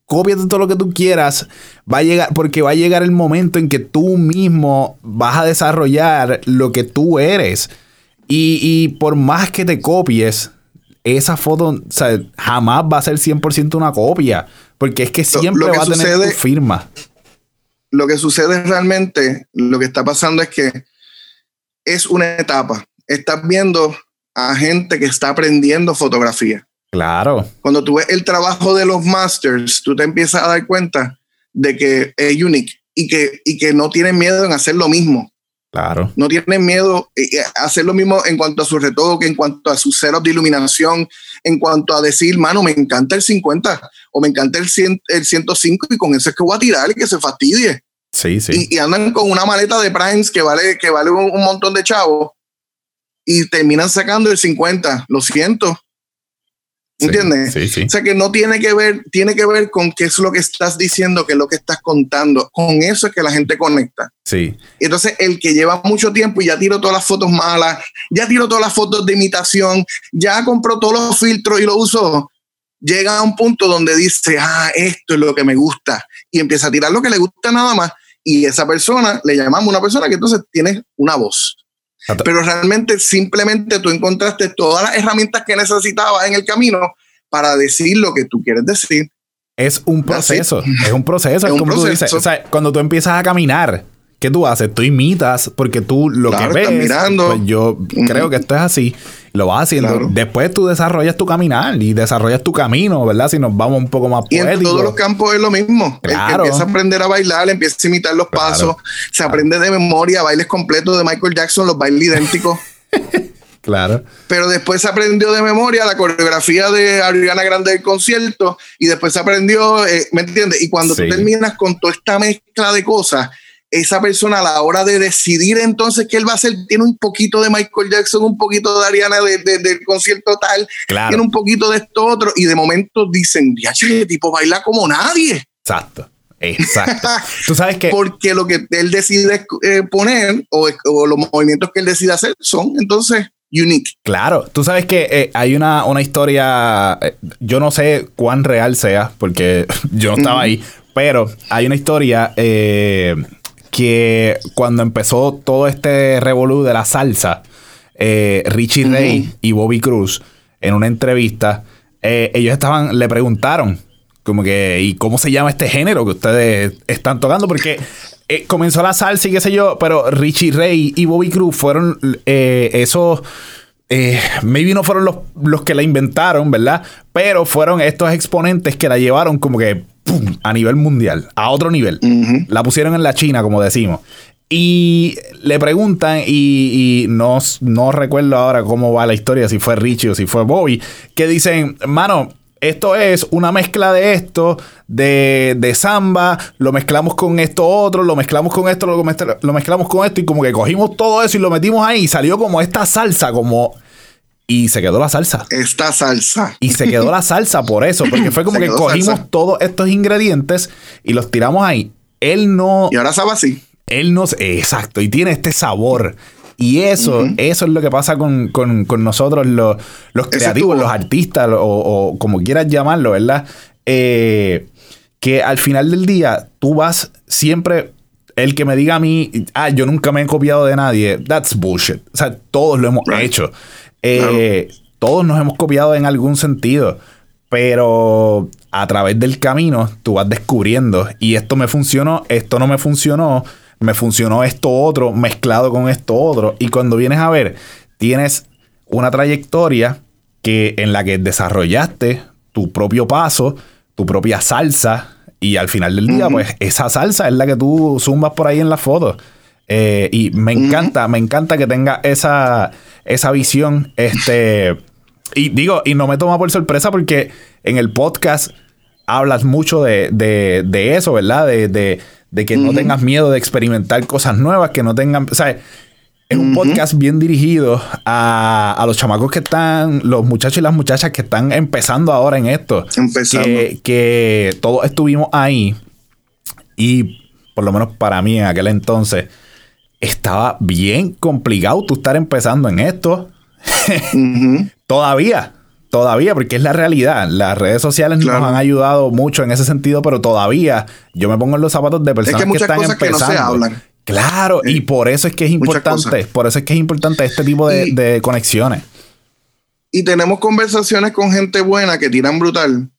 Speaker 1: cópiate todo lo que tú quieras, va a llegar, porque va a llegar el momento en que tú mismo vas a desarrollar lo que tú eres. Y, por más que te copies, esa foto o sea, jamás va a ser 100% una copia, porque es que siempre va a tener tu firma.
Speaker 2: Lo que sucede realmente, lo que está pasando es que es una etapa. Estás viendo a gente que está aprendiendo fotografía
Speaker 1: Claro.
Speaker 2: Cuando tú ves el trabajo de los masters, tú te empiezas a dar cuenta de que es unique y que, y que no tienen miedo en hacer lo mismo.
Speaker 1: Claro.
Speaker 2: No tienen miedo a eh, eh, hacer lo mismo en cuanto a su retoque, en cuanto a su setup de iluminación, en cuanto a decir, mano, me encanta el 50 o me encanta el, 100, el 105 y con eso es que voy a tirar y que se fastidie.
Speaker 1: Sí, sí.
Speaker 2: Y, andan con una maleta de primes que vale, que vale un, un montón de chavos y terminan sacando el 50. Lo siento ¿Entiendes?
Speaker 1: Sí, sí,
Speaker 2: O sea que no tiene que ver, tiene que ver con qué es lo que estás diciendo, qué es lo que estás contando. Con eso es que la gente conecta.
Speaker 1: Sí.
Speaker 2: Y entonces el que lleva mucho tiempo y ya tiró todas las fotos malas, ya tiró todas las fotos de imitación, ya compró todos los filtros y lo usó, llega a un punto donde dice, ah, esto es lo que me gusta. Y empieza a tirar lo que le gusta nada más. Y esa persona, le llamamos una persona que entonces tiene una voz. Pero realmente simplemente tú encontraste todas las herramientas que necesitabas en el camino para decir lo que tú quieres decir.
Speaker 1: Es un proceso, es un proceso, es, como tú dices. O sea, cuando tú empiezas a caminar, ¿qué tú haces? Tú imitas porque tú lo que ves.
Speaker 2: Mirando.
Speaker 1: Pues yo creo que esto es así. Lo vas haciendo. Después tú desarrollas tu caminar y desarrollas tu camino, ¿verdad? Si nos vamos un poco más
Speaker 2: Y en todos los campos es lo mismo. Claro. empieza a aprender a bailar, empieza a imitar los pasos, se aprende de memoria bailes completos de Michael Jackson, los bailes idénticos.
Speaker 1: Claro.
Speaker 2: Pero después se aprendió de memoria la coreografía de Ariana Grande del concierto y después se aprendió, eh, ¿me entiendes? Y cuando tú terminas con toda esta mezcla de cosas, esa persona a la hora de decidir entonces qué él va a hacer, tiene un poquito de Michael Jackson, un poquito de Ariana de, del concierto tal, tiene un poquito de esto otro, y de momento dicen, ya che, tipo baila como nadie.
Speaker 1: Exacto. Exacto. Tú sabes que.
Speaker 2: Porque lo que él decide eh, poner o, los movimientos que él decide hacer son entonces unique.
Speaker 1: Claro, tú sabes que eh, hay una, una historia, eh, yo no sé cuán real sea, porque yo no estaba ahí, pero hay una historia que cuando empezó todo este revolú de la salsa, eh, Richie Ray y Bobby Cruz, en una entrevista, eh, ellos estaban, le preguntaron, como que, ¿y cómo se llama este género que ustedes están tocando? Porque eh, comenzó la salsa y qué sé yo, pero Richie Ray y Bobby Cruz fueron esos eh, maybe no fueron los, que la inventaron, ¿verdad? Pero fueron estos exponentes que la llevaron como que a nivel mundial, a otro nivel. La pusieron en la China, como decimos. Y le preguntan, y, no, no recuerdo ahora cómo va la historia, si fue Richie o si fue Bobby, que dicen, mano, esto es una mezcla de esto, de, de samba, lo mezclamos con esto otro, lo mezclamos con esto, lo, lo, mezclamos con esto y como que cogimos todo eso y lo metimos ahí y salió como esta salsa, como... Y se quedó la salsa.
Speaker 2: Esta salsa.
Speaker 1: Y se quedó la salsa por eso, porque fue como que cogimos todos estos ingredientes y los tiramos ahí. Él no...
Speaker 2: Y ahora sabe así.
Speaker 1: Él no... Exacto, y tiene este sabor y eso, eso es lo que pasa con, nosotros, los, creativos, los artistas, o, como quieras llamarlo, ¿verdad? Eh, que al final del día tú vas siempre. El que me diga a mí, ah, yo nunca me he copiado de nadie, that's bullshit. O sea, todos lo hemos hecho. Eh, todos nos hemos copiado en algún sentido. Pero a través del camino tú vas descubriendo. Y esto me funcionó, esto no me funcionó me funcionó esto otro mezclado con esto otro. Y cuando vienes a ver, tienes una trayectoria que, en la que desarrollaste tu propio paso, tu propia salsa, y al final del día, pues esa salsa es la que tú zumbas por ahí en la foto. Eh, y me encanta, me encanta que tenga esa, esa visión. Este. Y digo, y no me toma por sorpresa porque en el podcast hablas mucho de, de, de eso, ¿verdad? de, de que no tengas miedo de experimentar cosas nuevas, que no tengan, o sea, es un podcast bien dirigido a, los chamacos que están, los muchachos y las muchachas que están empezando ahora en esto.
Speaker 2: Empezando.
Speaker 1: Que, que todos estuvimos ahí y por lo menos para mí en aquel entonces estaba bien complicado tú estar empezando en esto. Todavía. Todavía, porque es la realidad. Las redes sociales nos han ayudado mucho en ese sentido, pero todavía yo me pongo en los zapatos de personas que, están empezando. Claro, y por eso es que es importante, por eso es que es importante este tipo de, conexiones.
Speaker 2: Y tenemos conversaciones con gente buena que tiran brutal,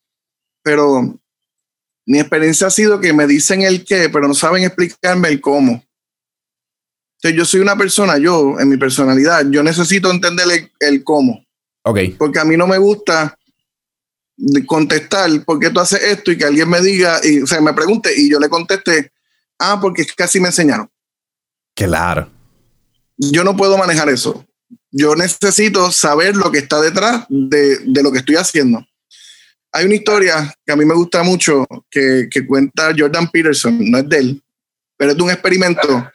Speaker 2: pero mi experiencia ha sido que me dicen el qué, pero no saben explicarme el cómo. Entonces yo soy una persona, yo, en mi personalidad, yo necesito entender el cómo. Porque a mí no me gusta contestar por qué tú haces esto y que alguien me diga, y, o sea, me pregunte y yo le conteste, ah, porque casi me enseñaron.
Speaker 1: Claro.
Speaker 2: Yo no puedo manejar eso. Yo necesito saber lo que está detrás de, lo que estoy haciendo. Hay una historia que a mí me gusta mucho que, que cuenta Jordan Peterson, no es de él, pero es de un experimento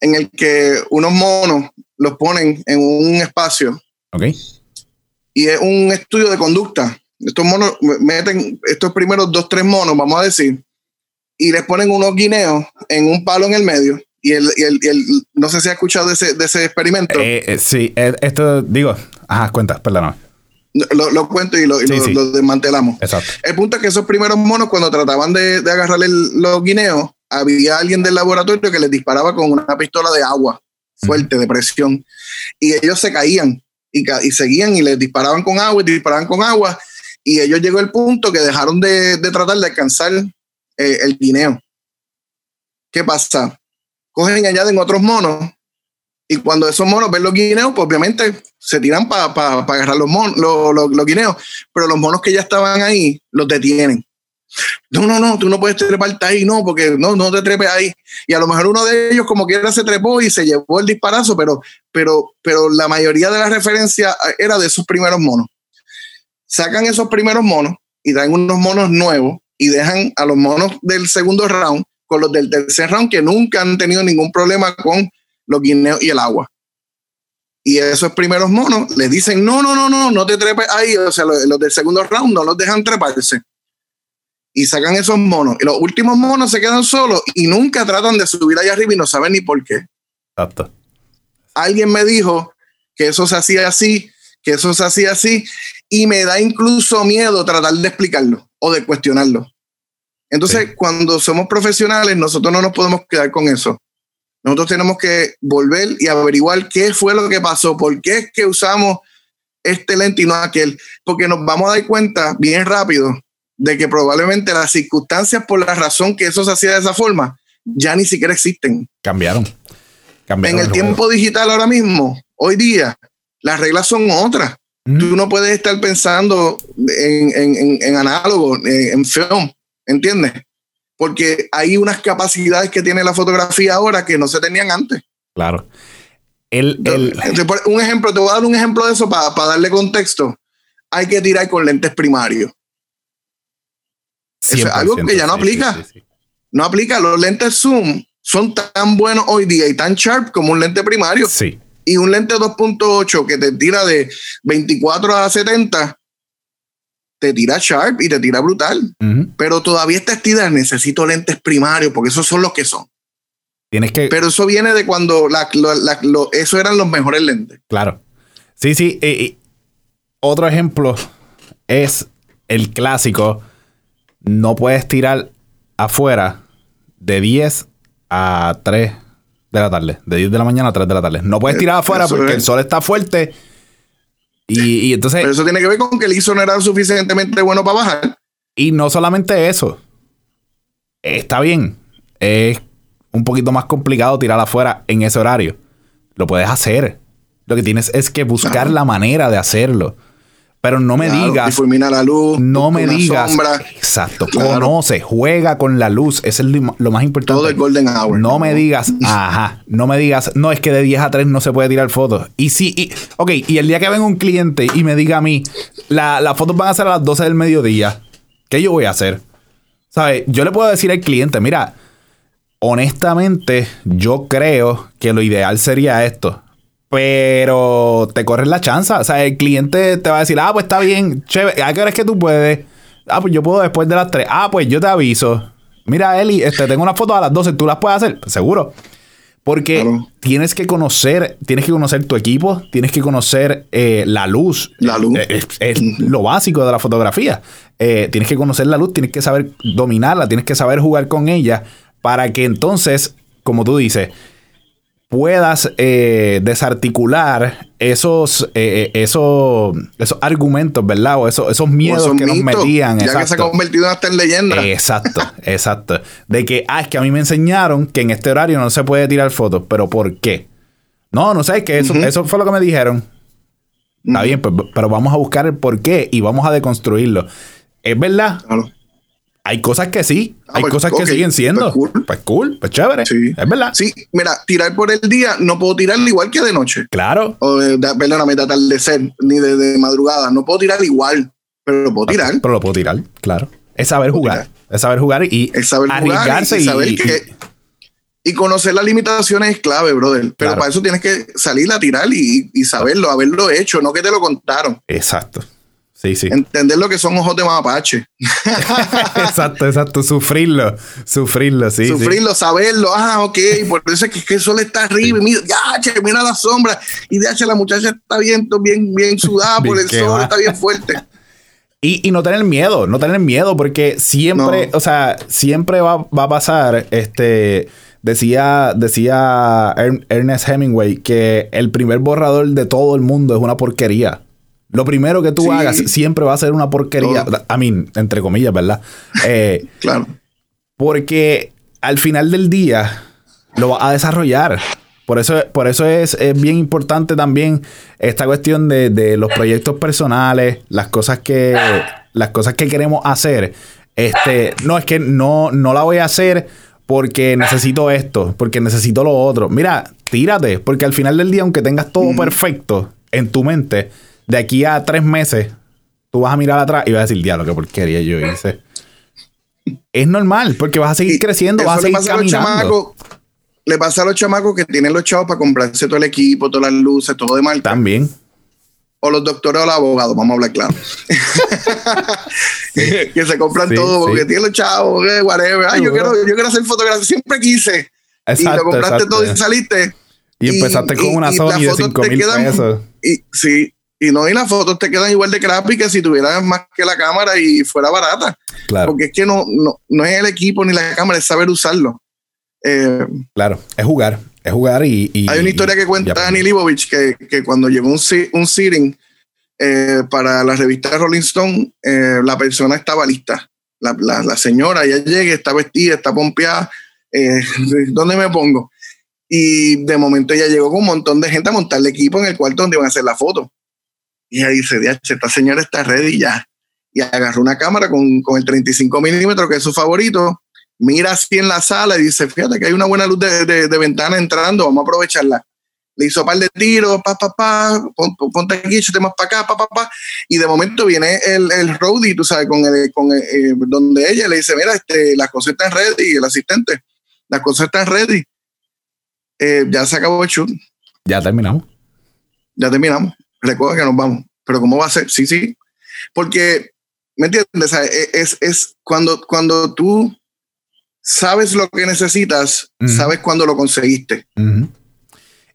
Speaker 2: en el que unos monos los ponen en un espacio.
Speaker 1: Okay
Speaker 2: y es un estudio de conducta. Estos monos meten estos primeros dos, tres monos, vamos a decir, y les ponen unos guineos en un palo en el medio. Y el, y el, no sé si ha escuchado de ese, de ese experimento.
Speaker 1: Eh, eh, sí, eh, esto digo, ajá, cuenta, perdón.
Speaker 2: Lo, lo, cuento y, lo, lo, desmantelamos.
Speaker 1: Exacto.
Speaker 2: El punto es que esos primeros monos, cuando trataban de, de agarrar los guineos, había alguien del laboratorio que les disparaba con una pistola de agua fuerte, de presión, y ellos se caían y, seguían y les disparaban con agua y disparaban con agua. Y ellos llegó el punto que dejaron de, tratar de alcanzar eh, el guineo. ¿Qué pasa? Cogen y añaden otros monos. Y cuando esos monos ven los guineos, pues obviamente se tiran para agarrar los, monos, los guineos. Pero los monos que ya estaban ahí los detienen. No, no, no, tú no puedes treparte ahí, no, porque no, no te trepes ahí. Y a lo mejor uno de ellos como quiera se trepó y se llevó el disparazo, pero, pero, pero la mayoría de la referencia era de esos primeros monos. Sacan esos primeros monos y traen unos monos nuevos y dejan a los monos del segundo round con los del tercer round que nunca han tenido ningún problema con los guineos y el agua. Y esos primeros monos les dicen, no, no, no, no, no te trepes ahí. O sea, los, los del segundo round no los dejan treparse y sacan esos monos. Y los últimos monos se quedan solos y nunca tratan de subir allá arriba y no saben ni por qué.
Speaker 1: Exacto.
Speaker 2: Alguien me dijo que eso se hacía así, que eso se hacía así, y me da incluso miedo tratar de explicarlo o de cuestionarlo. Entonces, cuando somos profesionales, nosotros no nos podemos quedar con eso. Nosotros tenemos que volver y averiguar qué fue lo que pasó, por qué es que usamos este lente y no aquel, porque nos vamos a dar cuenta bien rápido de que probablemente las circunstancias por la razón que eso se hacía de esa forma ya ni siquiera existen.
Speaker 1: Cambiaron.
Speaker 2: en el, tiempo digital ahora mismo, hoy día, las reglas son otras. Tú no puedes estar pensando en, en, análogo, en, film, ¿entiendes? Porque hay unas capacidades que tiene la fotografía ahora que no se tenían antes.
Speaker 1: Claro.
Speaker 2: El, un ejemplo, te voy a dar un ejemplo de eso para darle contexto. Hay que tirar con lentes primarios. es algo que ya no aplica. no aplica. Los lentes zoom son tan buenos hoy día y tan sharp como un lente primario.
Speaker 1: Sí.
Speaker 2: Y un lente 2.8 que te tira de 24 a 70, te tira sharp y te tira brutal. Pero todavía está estida, necesito lentes primarios porque esos son los que son.
Speaker 1: Tienes que.
Speaker 2: Pero eso viene de cuando la, eso eran los mejores lentes.
Speaker 1: Claro. Sí, sí. otro ejemplo es el clásico. No puedes tirar afuera de 10 a 3 de la tarde. De 10 de la mañana a 3 de la tarde. No puedes tirar afuera porque el sol está fuerte. Y, entonces.
Speaker 2: Pero eso tiene que ver con que el ISO no era suficientemente bueno para bajar.
Speaker 1: Y no solamente eso. Está bien. Es un poquito más complicado tirar afuera en ese horario. Lo puedes hacer. Lo que tienes es que buscar la manera de hacerlo. Pero no me digas.
Speaker 2: Difumina la luz.
Speaker 1: No me digas. Exacto. Conoce, juega con la luz. Eso es lo más importante.
Speaker 2: Todo el golden hour.
Speaker 1: No me digas, ajá. No me digas, no, es que de 10 a 3 no se puede tirar fotos. Y sí, y, ok, y el día que venga un cliente y me diga a mí, las fotos van a ser a las 12 del mediodía, ¿qué yo voy a hacer? ¿Sabes? Yo le puedo decir al cliente, mira, honestamente, yo creo que lo ideal sería esto. Pero te corres la chance. O sea, el cliente te va a decir, ah, pues está bien, chévere. ¿A qué hora es que tú puedes? Ah, pues yo puedo después de las 3. Ah, pues yo te aviso. Mira, Eli, este, tengo una foto a las 12, ¿tú las puedes hacer? Pues seguro. Porque tienes que conocer, tienes que conocer tu equipo, tienes que conocer eh, la luz.
Speaker 2: La luz.
Speaker 1: Es, lo básico de la fotografía. Eh, tienes que conocer la luz, tienes que saber dominarla, tienes que saber jugar con ella para que entonces, como tú dices, puedas eh, desarticular esos, eh, eh, esos, esos argumentos, ¿verdad? O esos, esos miedos que nos metían.
Speaker 2: Ya que se ha convertido hasta en leyenda.
Speaker 1: Exacto, exacto. De que, ah, es que a mí me enseñaron que en este horario no se puede tirar fotos, pero ¿por qué? No, no sé, es que eso, eso fue lo que me dijeron. Está bien, pues, pero vamos a buscar el por qué y vamos a deconstruirlo. Es verdad. Claro. Hay cosas que sí, ah, hay pues, cosas que siguen siendo. Pues cool. pues cool, pues chévere. Sí. Es verdad.
Speaker 2: Sí, mira, tirar por el día no puedo tirar igual que de noche.
Speaker 1: Claro.
Speaker 2: O de, de, perdóname, de atardecer, ni de, madrugada. No puedo tirar igual, pero lo puedo tirar.
Speaker 1: Pero lo puedo tirar, claro. Es saber jugar. Es saber jugar y
Speaker 2: es saber arriesgarse y, saber que. Y conocer las limitaciones es clave, brother. Pero para eso tienes que salir a tirar y, y saberlo, haberlo hecho, no que te lo contaron.
Speaker 1: Exacto. Sí, sí.
Speaker 2: Entender lo que son ojos de mapache.
Speaker 1: exacto, exacto. Sufrirlo. Sufrirlo, sí.
Speaker 2: Sufrirlo, saberlo. Ah, ok. Por eso es que, el sol está arriba. Y mira, ya, che, mira la sombra. Y de hecho, la muchacha está bien, bien, bien sudada por el sol. Está bien fuerte.
Speaker 1: Y, y, no tener miedo. No tener miedo porque siempre, o sea, siempre va, va, a pasar, este... Decía, decía Ernest Hemingway que el primer borrador de todo el mundo es una porquería. Lo primero que tú hagas siempre va a ser una porquería. A mí, entre comillas, ¿verdad? Eh,
Speaker 2: claro.
Speaker 1: Porque al final del día lo va a desarrollar. Por eso, por eso es, bien importante también esta cuestión de, los proyectos personales, las cosas que, las cosas que queremos hacer. Este, no, es que no, no la voy a hacer porque necesito esto, porque necesito lo otro. Mira, tírate, porque al final del día, aunque tengas todo perfecto en tu mente, de aquí a tres meses, tú vas a mirar atrás y vas a decir, diablo, qué porquería yo hice. es normal, porque vas a seguir creciendo, vas a seguir caminando.
Speaker 2: le pasa a los chamacos que tienen los chavos para comprarse todo el equipo, todas las luces, todo de marca.
Speaker 1: También.
Speaker 2: O los doctores o los abogados, vamos a hablar claro. que se compran todo porque tienen los chavos, whatever. Ay, yo, quiero, yo quiero hacer fotografía, siempre quise. Exacto, y lo compraste todo y saliste.
Speaker 1: Y, empezaste con una Sony de 5 mil pesos.
Speaker 2: Y, sí, y no, y las fotos te quedan igual de crappy que si tuvieras más que la cámara y fuera barata.
Speaker 1: Claro.
Speaker 2: Porque es que no, no, es el equipo ni la cámara, es saber usarlo. Eh,
Speaker 1: claro, es jugar. Es jugar y.
Speaker 2: Hay una historia que cuenta Dani Libovich que, que, cuando llegó un, un sitting eh, para la revista Rolling Stone, eh, la persona estaba lista. La, la, la, señora ya llega, está vestida, está pompeada. Eh, ¿Dónde me pongo? Y de momento ella llegó con un montón de gente a montar el equipo en el cuarto donde iban a hacer la foto. Y ella dice, esta señora está ready ya. Y agarró una cámara con, con el 35 milímetros, que es su favorito, mira así en la sala y dice, fíjate que hay una buena luz de, de, ventana entrando, vamos a aprovecharla. Le hizo un par de tiros, pa, pa, pa, ponte aquí, échate más para acá, pa, pa, pa. Y de momento viene el, el roadie, tú sabes, con, el, con el, eh, donde ella le dice, mira, este, las cosas están ready, el asistente, las cosas están ready. Eh, ya se acabó el shoot.
Speaker 1: Ya terminamos.
Speaker 2: Ya terminamos. Recuerda que nos vamos. Pero ¿cómo va a ser? Sí, sí. Porque, ¿me entiendes? E, es, es cuando, cuando tú sabes lo que necesitas, sabes cuando lo conseguiste.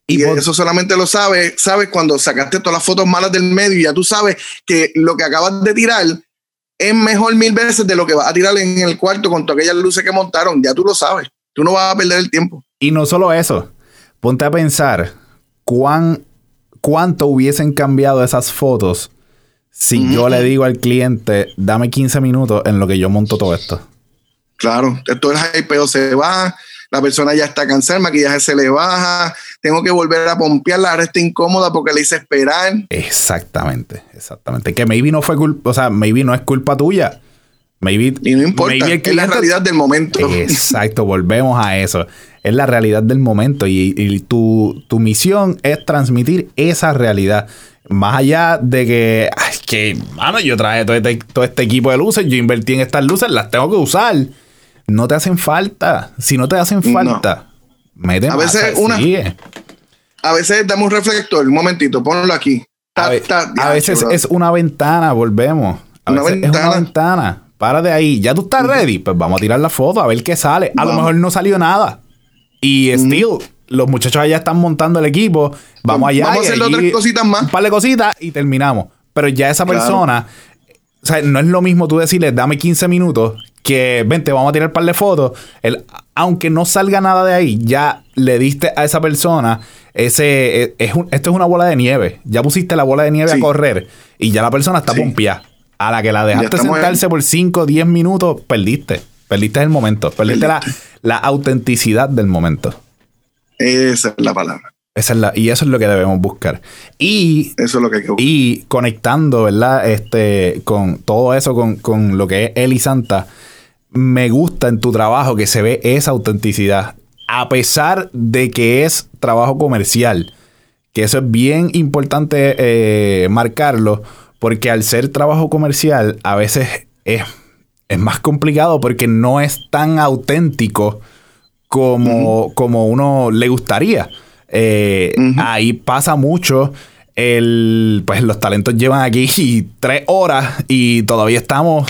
Speaker 2: Y, eso solamente lo sabes, sabes cuando sacaste todas las fotos malas del medio y ya tú sabes que lo que acabas de tirar es mejor mil veces de lo que vas a tirar en el cuarto con todas aquellas luces que montaron. Ya tú lo sabes. Tú no vas a perder el tiempo.
Speaker 1: Y no solo eso. Ponte a pensar cuán, cuánto hubiesen cambiado esas fotos si yo le digo al cliente, dame 15 minutos en lo que yo monto todo esto.
Speaker 2: Claro, todo el hypeo se va, la persona ya está cansada, el maquillaje se le baja, tengo que volver a pompearla, ahora está incómoda porque le hice esperar.
Speaker 1: Exactamente, exactamente. Que maybe no fue culpa, o sea, maybe no es culpa tuya. Maybe,
Speaker 2: y no importa, es la realidad del momento.
Speaker 1: Exacto, volvemos a eso. Es la realidad del momento y, tu, tu, misión es transmitir esa realidad. Más allá de que, ay, que, mano, yo traje todo este, todo este equipo de luces, yo invertí en estas luces, las tengo que usar no te hacen falta. Si no te hacen falta,
Speaker 2: mete a veces una A veces damos un reflector, un momentito, ponlo aquí.
Speaker 1: a, veces es una ventana, volvemos. A una veces ventana. es una ventana. Para de ahí. Ya tú estás ready. Pues vamos a tirar la foto a ver qué sale. A lo mejor no salió nada. Y still, los muchachos allá están montando el equipo. Vamos allá.
Speaker 2: Vamos a hacer otras cositas más.
Speaker 1: Un par de cositas y terminamos. Pero ya esa persona. O sea, no es lo mismo tú decirle, dame 15 minutos, que vente, vamos a tirar un par de fotos. El, aunque no salga nada de ahí, ya le diste a esa persona ese. E, es esto es una bola de nieve. Ya pusiste la bola de nieve a correr y ya la persona está sí. A la que la dejaste sentarse por 5 o 10 minutos, perdiste. Perdiste el momento. Perdiste la, la autenticidad del momento.
Speaker 2: Esa es la palabra.
Speaker 1: Esa es la, y eso es lo que debemos buscar. Y,
Speaker 2: eso es lo que
Speaker 1: y conectando, ¿verdad? Este, con todo eso, con, con lo que es Eli Santa, me gusta en tu trabajo que se ve esa autenticidad, a pesar de que es trabajo comercial, que eso es bien importante eh, marcarlo, porque al ser trabajo comercial a veces es, es, más complicado porque no es tan auténtico como, como uno le gustaría. Eh, ahí pasa mucho. El, pues los talentos llevan aquí tres horas y todavía estamos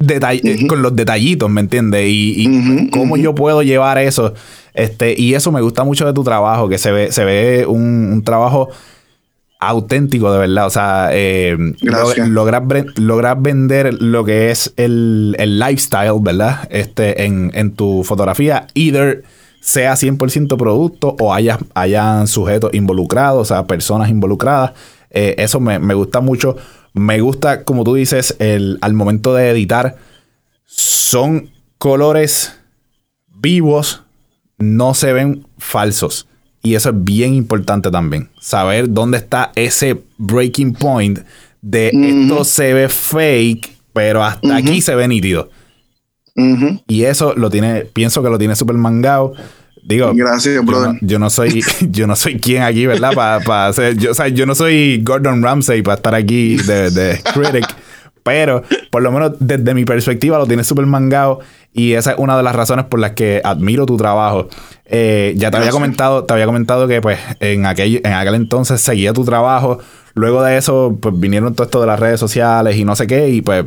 Speaker 1: eh, con los detallitos, ¿me entiendes? Y, cómo yo puedo llevar eso. Este, y eso me gusta mucho de tu trabajo, que se ve, se ve un, trabajo auténtico, de verdad. O sea, eh, logras, vender lo que es el, lifestyle, ¿verdad? Este, en, en tu fotografía. Either sea 100% producto o haya, hayan sujetos involucrados, o sea, personas involucradas. Eh, eso me, me gusta mucho. Me gusta, como tú dices, el, al momento de editar, son colores vivos, no se ven falsos. Y eso es bien importante también. Saber dónde está ese breaking point de esto se ve fake, pero hasta aquí se ve nítido. Y eso lo tiene, pienso que lo tiene super mangado. Digo,
Speaker 2: Gracias, brother.
Speaker 1: Yo no, soy, yo no soy quien aquí, ¿verdad? Para yo, o sea, yo no soy Gordon Ramsay para estar aquí de, de critic. pero por lo menos desde mi perspectiva lo tienes súper mangado. Y esa es una de las razones por las que admiro tu trabajo. Eh, ya te había comentado, te había comentado que pues en aquel, en aquel entonces seguía tu trabajo. Luego de eso, pues vinieron todo esto de las redes sociales y no sé qué. Y pues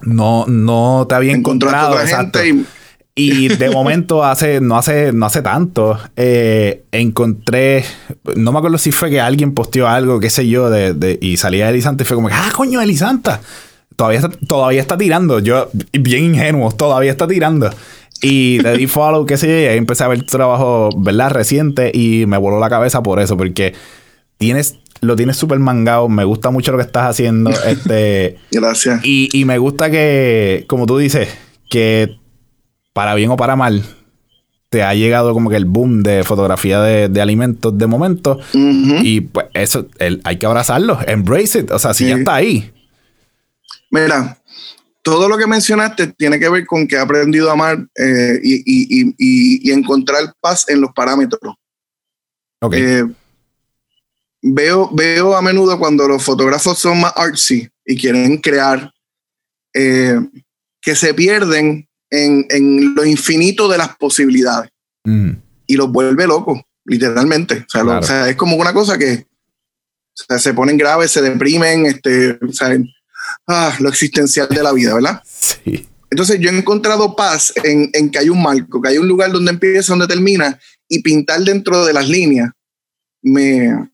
Speaker 1: no, no te había encontrado. Exacto. Y y de momento, hace, no hace, no hace tanto, eh, encontré, no me acuerdo si fue que alguien posteó algo, qué sé yo, de, de y salía Elisanta y fue como, ah, coño, Elisanta. Todavía está, todavía está tirando. Yo, bien ingenuo, todavía está tirando. Y le di follow, qué sé yo, y ahí empecé a ver tu trabajo, ¿verdad? Reciente y me voló la cabeza por eso, porque tienes, lo tienes súper mangado, me gusta mucho lo que estás haciendo. este,
Speaker 2: Gracias.
Speaker 1: Y, y me gusta que, como tú dices, que para bien o para mal, te ha llegado como que el boom de fotografía de, alimentos de momento. Y pues eso, hay que abrazarlo, embrace it. O sea, si ya está ahí.
Speaker 2: Mira, todo lo que mencionaste tiene que ver con que he aprendido a amar eh, y, encontrar paz en los parámetros.
Speaker 1: Ok.
Speaker 2: Eh, veo, veo a menudo cuando los fotógrafos son más artsy y quieren crear, eh, que se pierden en, lo infinito de las posibilidades. Mm. Y los vuelve locos, literalmente. O sea, es como una cosa que se ponen graves, se deprimen, este, ah, lo existencial de la vida, ¿verdad?
Speaker 1: Sí.
Speaker 2: Entonces yo he encontrado paz en, en, que hay un marco, que hay un lugar donde empieza, donde termina, y pintar dentro de las líneas me...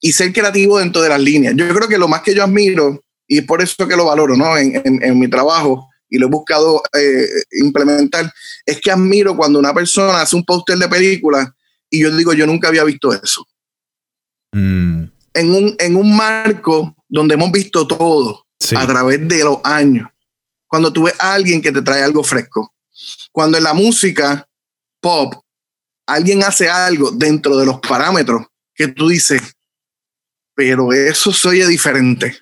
Speaker 2: y ser creativo dentro de las líneas. Yo creo que lo más que yo admiro, y es por eso que lo valoro, ¿no? En, en, en mi trabajo, y lo he buscado eh, implementar, es que admiro cuando una persona hace un póster de película y yo digo, yo nunca había visto eso.
Speaker 1: Mm.
Speaker 2: En, un, en un marco donde hemos visto todo a través de los años. Cuando tú ves a alguien que te trae algo fresco. Cuando en la música pop alguien hace algo dentro de los parámetros que tú dices, pero eso soy diferente.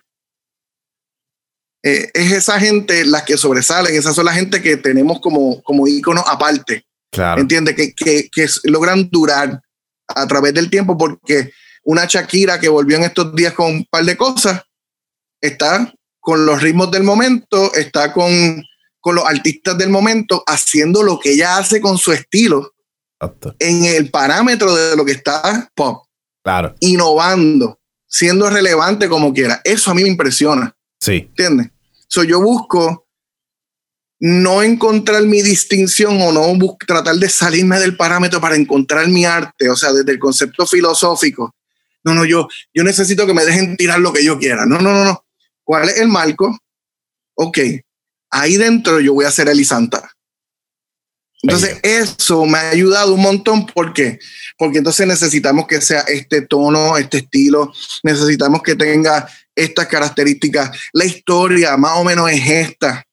Speaker 2: Eh, es esa gente las que sobresalen, esas son la gente que tenemos como, como íconos aparte.
Speaker 1: Claro.
Speaker 2: ¿Entiendes? Que, que, que, logran durar a través del tiempo porque una Shakira que volvió en estos días con un par de cosas, está con los ritmos del momento, está con, con los artistas del momento, haciendo lo que ella hace con su estilo en el parámetro de lo que está pop.
Speaker 1: Claro.
Speaker 2: Innovando, siendo relevante como quiera. Eso a mí me impresiona.
Speaker 1: Sí.
Speaker 2: ¿Entiendes? yo busco no encontrar mi distinción o no tratar de salirme del parámetro para encontrar mi arte, o sea, desde el concepto filosófico. No, no, yo, yo necesito que me dejen tirar lo que yo quiera. No, no, no, no. ¿Cuál es el marco? Ok, ahí dentro yo voy a ser Elisanta. Entonces, eso me ha ayudado un montón. ¿Por qué? Porque entonces necesitamos que sea este tono, este estilo, necesitamos que tenga estas características. La historia más o menos es esta.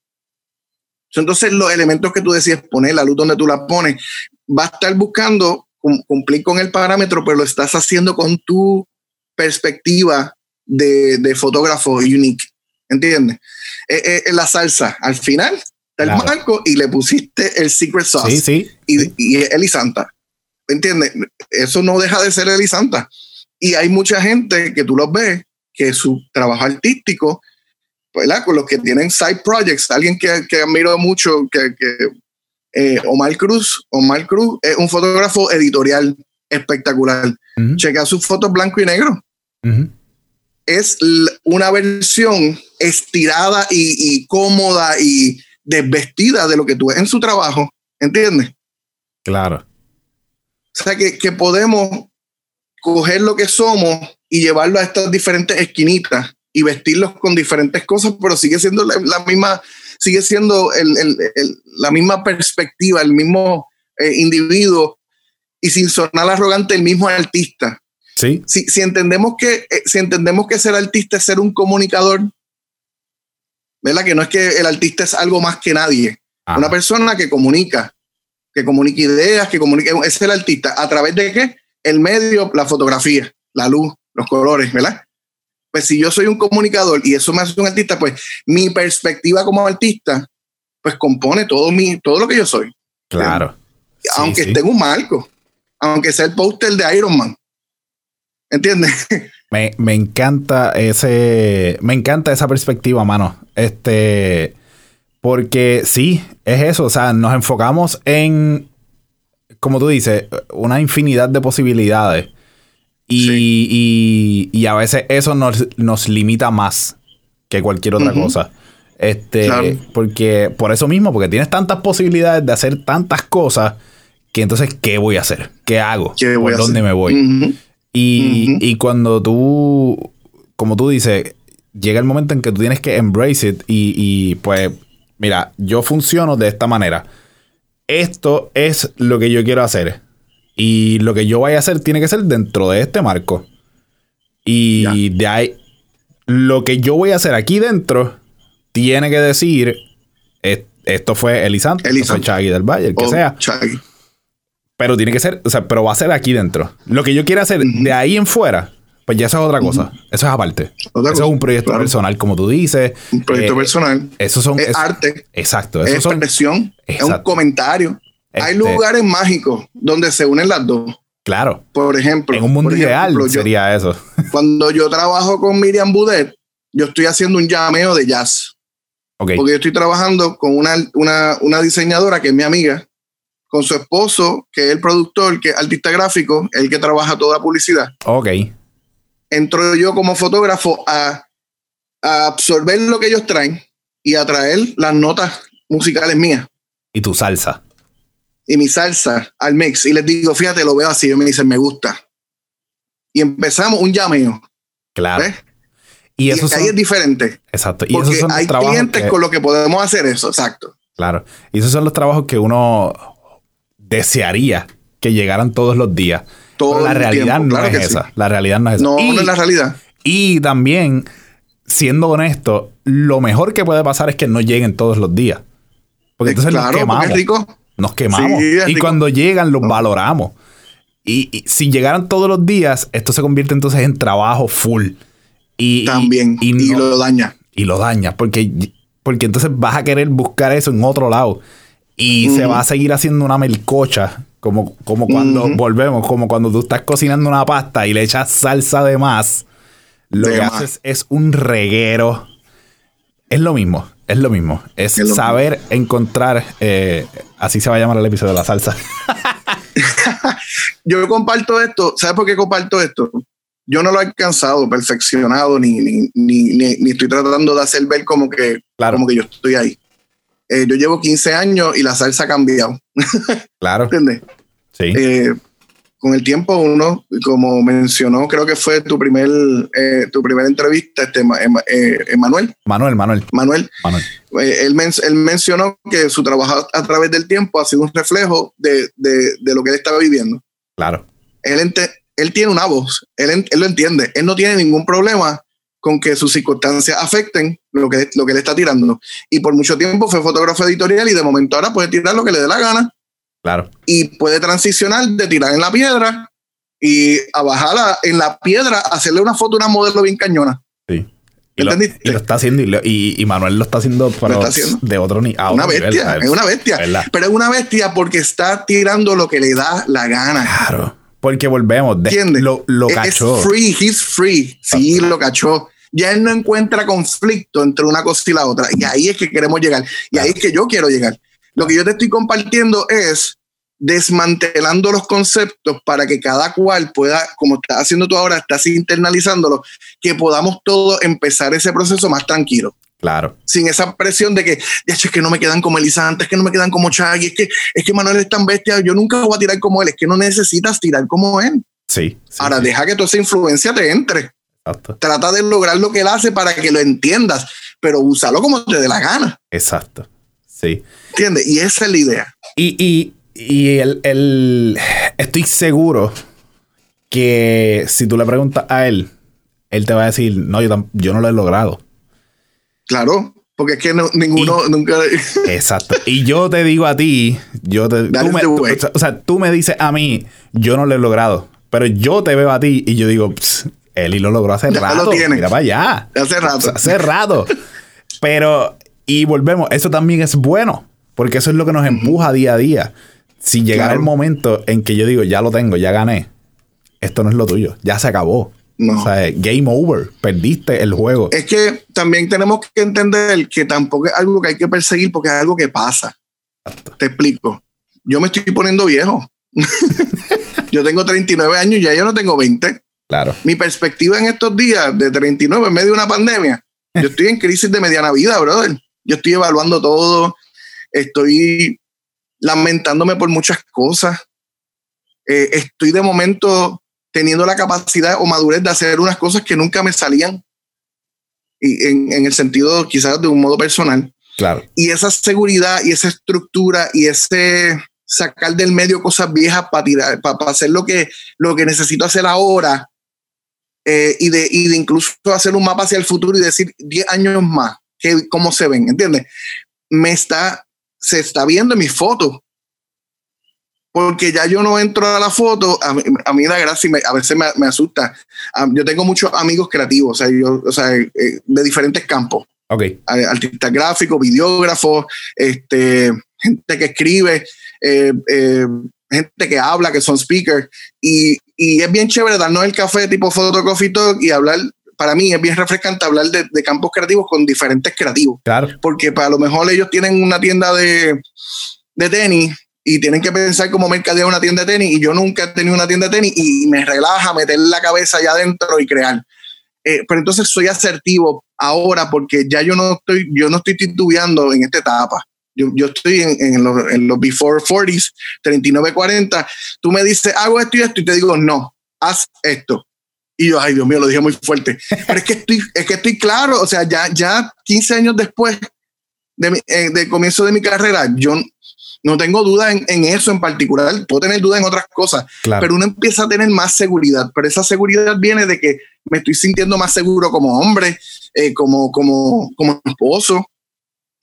Speaker 2: Entonces, los elementos que tú decías poner, la luz donde tú la pones, va a estar buscando cumplir con el parámetro, pero lo estás haciendo con tu perspectiva de, fotógrafo unique. ¿Entiendes? Eh, eh, en la salsa, al final, está el marco y le pusiste el secret sauce.
Speaker 1: Sí, sí.
Speaker 2: Y, y Elisanta. ¿Entiendes? Eso no deja de ser Elisanta. Y hay mucha gente que tú los ves que su trabajo artístico, ¿verdad? Con los que tienen side projects, alguien que, que admiro mucho, que, que eh, Omar Cruz, Omar Cruz es un fotógrafo editorial espectacular. Checa sus fotos blanco y negro. Es una versión estirada y, cómoda y desvestida de lo que tú ves en su trabajo, ¿entiendes?
Speaker 1: Claro.
Speaker 2: O sea, que, que podemos coger lo que somos y llevarlo a estas diferentes esquinitas y vestirlos con diferentes cosas, pero sigue siendo la, misma, sigue siendo el, el, la misma perspectiva, el mismo eh, individuo y sin sonar arrogante, el mismo artista.
Speaker 1: Sí.
Speaker 2: Si, si, entendemos que, eh, si entendemos que ser artista es ser un comunicador, ¿verdad? Que no es que el artista es algo más que nadie. Una persona que comunica, que comunica ideas, que comunica, es el artista. ¿A través de qué? El medio, la fotografía, la luz, los colores, ¿verdad? Pues si yo soy un comunicador y eso me hace un artista, pues mi perspectiva como artista, pues compone todo, mi, todo lo que yo soy.
Speaker 1: Claro.
Speaker 2: Aunque esté en un marco, aunque sea el póster de Iron Man. ¿Entiendes?
Speaker 1: Me, me, encanta ese. Me encanta esa perspectiva, mano. Este. Porque sí, es eso. O sea, nos enfocamos en. Como tú dices, una infinidad de posibilidades. Y, y, a veces eso nos, nos, limita más que cualquier otra cosa. Este, porque por eso mismo, porque tienes tantas posibilidades de hacer tantas cosas que entonces, ¿qué voy a hacer? ¿Qué hago? ¿Por dónde me voy? y, y, cuando tú, como tú dices, llega el momento en que tú tienes que embrace it y, y pues mira, yo funciono de esta manera. Esto es lo que yo quiero hacer. Y lo que yo vaya a hacer tiene que ser dentro de este marco. Y de ahí, lo que yo voy a hacer aquí dentro tiene que decir, esto fue Elisante, esto fue Chagui del Valle, el que sea. Pero tiene que ser, o sea, pero va a ser aquí dentro. Lo que yo quiero hacer de ahí en fuera, pues ya eso es otra cosa. Eso es aparte. eso es un proyecto personal, como tú dices.
Speaker 2: Un proyecto eh, personal.
Speaker 1: Eso son,
Speaker 2: es arte.
Speaker 1: Exacto.
Speaker 2: es expresión. Es un comentario. Hay este lugares mágicos donde se unen las dos.
Speaker 1: Claro.
Speaker 2: Por ejemplo.
Speaker 1: En un mundo ideal sería eso.
Speaker 2: Cuando yo trabajo con Miriam Budet, yo estoy haciendo un llameo de jazz. Porque yo estoy trabajando con una, una, una, diseñadora que es mi amiga, con su esposo, que es el productor, que es artista gráfico, el que trabaja toda la publicidad.
Speaker 1: Ok.
Speaker 2: Entro yo como fotógrafo a, a absorber lo que ellos traen y a traer las notas musicales mías.
Speaker 1: Y tu salsa.
Speaker 2: Y mi salsa al mix. Y les digo, fíjate, lo veo así. Y me dicen, me gusta. Y empezamos un llameo.
Speaker 1: Claro.
Speaker 2: Y, eso ahí es diferente.
Speaker 1: Exacto.
Speaker 2: Y porque hay clientes con los que podemos hacer eso, exacto.
Speaker 1: Claro. Y esos son los trabajos que uno desearía que llegaran todos los días. Todo la realidad no es esa. La realidad no es esa.
Speaker 2: No, no es la realidad.
Speaker 1: Y también, siendo honesto, lo mejor que puede pasar es que no lleguen todos los días. Porque entonces nos quemamos. Nos quemamos. y cuando llegan, los valoramos. Y, si llegaran todos los días, esto se convierte entonces en trabajo full. Y,
Speaker 2: También. Y, lo daña.
Speaker 1: Y lo daña, porque, porque entonces vas a querer buscar eso en otro lado. Y se va a seguir haciendo una melcocha, como, como cuando volvemos, como cuando tú estás cocinando una pasta y le echas salsa de más. Lo que haces es un reguero. Es lo mismo, es lo mismo. Es, saber encontrar, eh, así se va a llamar el episodio de la salsa.
Speaker 2: Yo comparto esto, ¿sabes por qué comparto esto? yo no lo he alcanzado, perfeccionado, ni, ni, ni, estoy tratando de hacer ver como que, como que yo estoy ahí. Eh, yo llevo 15 años y la salsa ha cambiado.
Speaker 1: Claro.
Speaker 2: ¿Entiendes?
Speaker 1: Sí.
Speaker 2: Eh, con el tiempo uno, como mencionó, creo que fue tu primer, eh, tu primera entrevista, este, Manuel.
Speaker 1: Manuel, Manuel.
Speaker 2: Manuel. Él, él, mencionó que su trabajo a través del tiempo ha sido un reflejo de, de, de lo que él estaba viviendo.
Speaker 1: Claro.
Speaker 2: Él, él tiene una voz, él, él, lo entiende, él no tiene ningún problema con que sus circunstancias afecten lo que, lo que él está tirando. Y por mucho tiempo fue fotógrafo editorial y de momento ahora puede tirar lo que le dé la gana.
Speaker 1: Claro.
Speaker 2: Y puede transicionar de tirar en la piedra y a bajarla en la piedra, hacerle una foto a una modelo bien cañona.
Speaker 1: Sí. Y lo, está haciendo, y, Manuel lo está haciendo, de otro ni
Speaker 2: Una bestia, es una bestia. Pero es una bestia porque está tirando lo que le da la gana.
Speaker 1: Claro. Porque volvemos, lo, lo cachó.
Speaker 2: Es free, he's free. Sí, lo cachó. Ya él no encuentra conflicto entre una cosa y la otra. Y ahí es que queremos llegar. Y ahí es que yo quiero llegar. Lo que yo te estoy compartiendo es desmantelando los conceptos para que cada cual pueda, como estás haciendo tú ahora, estás internalizándolo, que podamos todos empezar ese proceso más tranquilo.
Speaker 1: Claro.
Speaker 2: Sin esa presión de que, ya es que no me quedan como Elisa antes, que no me quedan como Chagui, es que, es que Manuel es tan bestia, yo nunca voy a tirar como él, es que no necesitas tirar como él.
Speaker 1: Sí.
Speaker 2: Ahora deja que toda esa influencia te entre. Exacto. Trata de lograr lo que él hace para que lo entiendas, pero úsalo como te dé la gana.
Speaker 1: Exacto. Sí.
Speaker 2: ¿Entiendes? Y esa es la idea.
Speaker 1: Y, y, y el, el, estoy seguro que si tú le preguntas a él, él te va a decir, no, yo, yo no lo he logrado.
Speaker 2: Claro, porque es que ninguno nunca.
Speaker 1: Exacto. Y yo te digo a ti, yo te. Tú me, o sea, tú me dices a mí, yo no lo he logrado. Pero yo te veo a ti y yo digo, Eli lo logró hace ya rato. Lo tiene. Mira para allá.
Speaker 2: Hace rato.
Speaker 1: hace rato. Pero, y volvemos, eso también es bueno, porque eso es lo que nos empuja día a día. Si llegara el momento en que yo digo, ya lo tengo, ya gané, esto no es lo tuyo, ya se acabó. No. O sea, game over, perdiste el juego.
Speaker 2: Es que también tenemos que entender que tampoco es algo que hay que perseguir porque es algo que pasa. Te explico. Yo me estoy poniendo viejo. yo tengo 39 años y ya yo no tengo 20.
Speaker 1: Claro.
Speaker 2: Mi perspectiva en estos días de 39 en medio de una pandemia, yo estoy en crisis de mediana vida, brother. Yo estoy evaluando todo, estoy lamentándome por muchas cosas. Eh, estoy de momento teniendo la capacidad o madurez de hacer unas cosas que nunca me salían y en, el sentido quizás de un modo personal.
Speaker 1: Claro.
Speaker 2: Y esa seguridad y esa estructura y ese sacar del medio cosas viejas para tirar, para, hacer lo que, lo que necesito hacer ahora eh, y, de, y de incluso hacer un mapa hacia el futuro y decir 10 años más, que, cómo se ven, ¿entiendes? Me está, se está viendo en mis fotos. Porque ya yo no entro a la foto, a mí, a mí da gracia y a veces me, me asusta. yo tengo muchos amigos creativos, o sea, yo, o sea eh, de diferentes campos.
Speaker 1: Okay.
Speaker 2: Artistas gráficos, videógrafos, este, gente que escribe. Eh, eh, gente que habla, que son speakers, y, y, es bien chévere darnos el café tipo Photo Coffee Talk y hablar, para mí es bien refrescante hablar de, de, campos creativos con diferentes creativos.
Speaker 1: Claro.
Speaker 2: Porque para lo mejor ellos tienen una tienda de, de tenis y tienen que pensar como mercadear una tienda de tenis y yo nunca he tenido una tienda de tenis y me relaja meter la cabeza allá adentro y crear. Eh, pero entonces soy asertivo ahora porque ya yo no estoy, yo no estoy titubeando en esta etapa. Yo, yo estoy en, en, los, en, los, before 40s, 39, 40. Tú me dices, hago esto y esto, y te digo, no, haz esto. Y yo, ay Dios mío, lo dije muy fuerte. Pero es que estoy, es que estoy claro, o sea, ya, ya 15 años después de mi, eh, del comienzo de mi carrera, yo no tengo duda en, en, eso en particular, puedo tener duda en otras cosas, claro. pero uno empieza a tener más seguridad, pero esa seguridad viene de que me estoy sintiendo más seguro como hombre, eh, como, como, como esposo,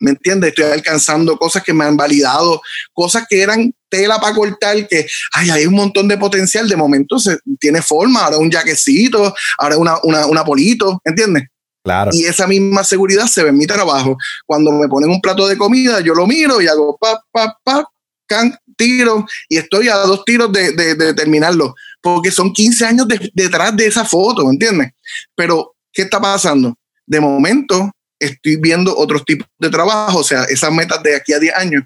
Speaker 2: ¿me entiendes? Estoy alcanzando cosas que me han validado, cosas que eran tela para cortar, que ay, hay un montón de potencial, de momento se tiene forma, ahora un jaquecito, ahora una, una, una polito, ¿entiendes?
Speaker 1: Claro.
Speaker 2: Y esa misma seguridad se ve en mi trabajo. Cuando me ponen un plato de comida, yo lo miro y hago pa, pa, pa, can, tiro, y estoy a dos tiros de, de, de terminarlo, porque son 15 años de, detrás de esa foto, ¿entiendes? Pero, ¿qué está pasando? De momento, estoy viendo otros tipos de trabajo, o sea, esas metas de aquí a 10 años.